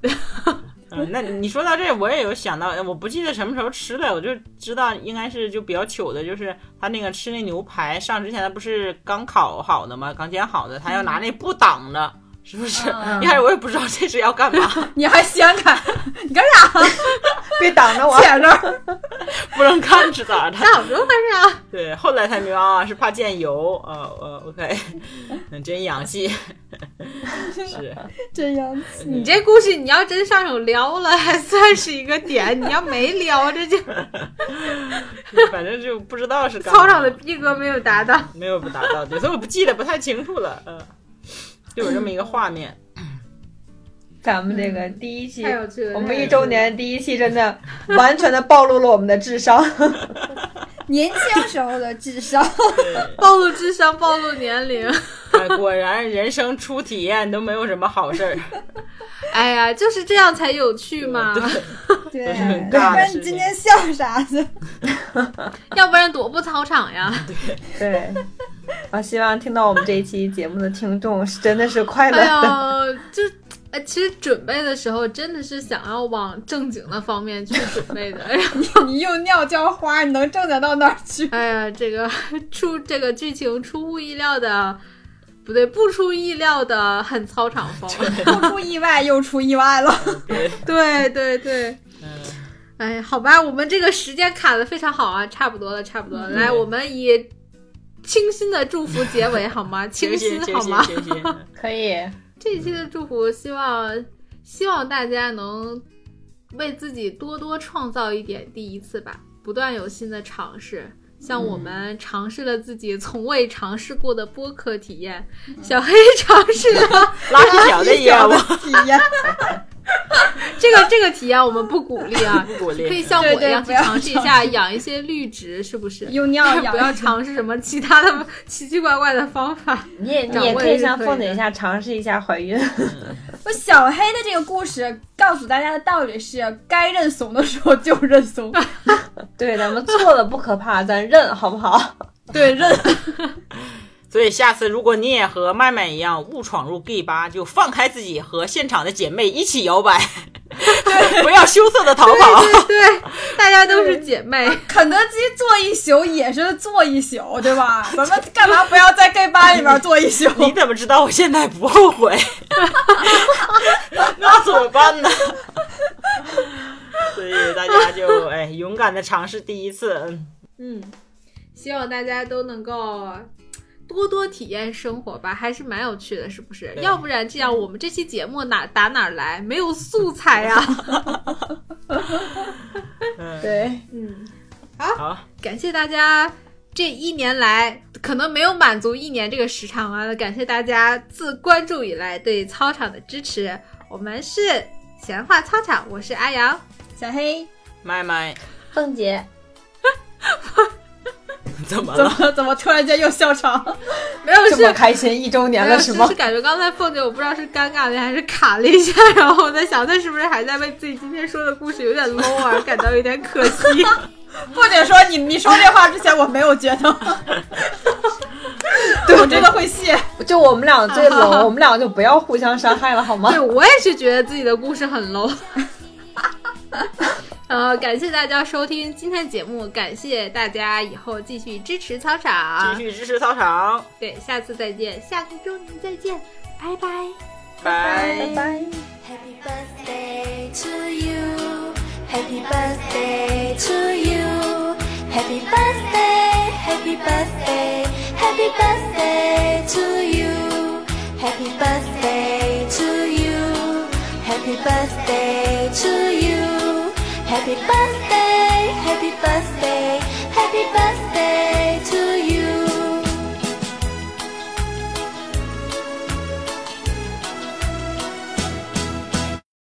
嗯，那你说到这，我也有想到，我不记得什么时候吃的，我就知道应该是就比较糗的，就是他那个吃那牛排上之前，他不是刚烤好的吗？刚煎好的，他要拿那布挡着，是不是？一开始我也不知道这是要干嘛，你还掀开？你干啥？别挡着我。写着，不能看是咋的？那怎么回事啊？对，后来才明白啊，是怕溅油啊。呃，OK，嗯，真洋气，是。真洋气。你这故事你要真上手撩了，还算是一个点；你要没撩，这就反正就不知道是干嘛操场的逼格没有达到。没有不达到，对，所以我不记得不太清楚了，嗯、就有这么一个画面。咱们这个第一期我们一周年第一期真的完全的暴露了我们的智商。年轻时候的智商，暴露智商，暴露年龄。哎果然人生初体验都没有什么好事儿。哎呀，就是这样才有趣嘛，对，要 不然你今天笑啥子？要不然多不操场呀。对，啊，希望听到我们这一期节目的听众是真的是快乐哎的。呀，就哎，其实准备的时候真的是想要往正经的方面去准备的。然后你用尿浇花，你能正经到哪儿去？哎呀，这个出这个剧情出乎意料的，不对，不出意料的很操场风。不出意外又出意外了。对 对对。嗯，哎，好吧，我们这个时间卡的非常好啊，差不多了，差不多了。来，我们以清新的祝福结尾好吗？清清新，清新，新好吗？可以，这一期的祝福，希望希望大家能为自己多多创造一点第一次吧，不断有新的尝试。像我们尝试了自己从未尝试过的播客体验，小黑尝试了垃圾小的业务。体验，这个这个体验，我们不鼓励啊，不鼓励可以像我对一样尝试一下养一些绿植，是不是？用尿养不要尝试什么其他的奇奇怪怪的方法。你也你也可以像凤姐一下尝试一下怀孕。我小黑的这个故事告诉大家的道理是：该认怂的时候就认怂，对，咱们错了不可怕，咱认好不好？对认。所以下次如果你也和麦麦一样误闯入 gay 吧，就放开自己，和现场的姐妹一起摇摆，不要羞涩的逃跑。对对，大家都是姐妹。肯德基坐一宿也是坐一宿，对吧？咱们干嘛不要在 gay 吧里面坐一宿？你怎么知道我现在不后悔？那怎么办呢？所以大家就哎勇敢的尝试第一次，嗯嗯，希望大家都能够多多体验生活吧，还是蛮有趣的，是不是？要不然这样我们这期节目哪打哪儿来？没有素材啊。嗯，对，嗯，好，感谢大家这一年来可能没有满足一年这个时长啊，感谢大家自关注以来对操场的支持。我们是闲话操场，我是阿阳。小黑麦麦凤姐，怎么了？怎么怎么突然间又笑场？没有这么是开心一周年，了是吗是是？感觉刚才凤姐我不知道是尴尬的还是卡了一下，然后我在想她是不是还在为自己今天说的故事有点 low 啊感到有点可惜。凤姐说：“你你说这话之前我没有觉得，对我真的会谢。就我们俩最 low，我们俩就不要互相伤害了好吗对？我也是觉得自己的故事很 low。呃，感谢大家收听今天的节目，感谢大家以后继续支持操场继。续支持操场，对，下次再见，下个周年再见，拜拜。拜。拜。Happy birthday to you. Happy birthday to you. Happy birthday, happy birthday, happy birthday to you. Happy birthday to you. Happy birthday to you. Happy birthday, happy birthday, happy birthday.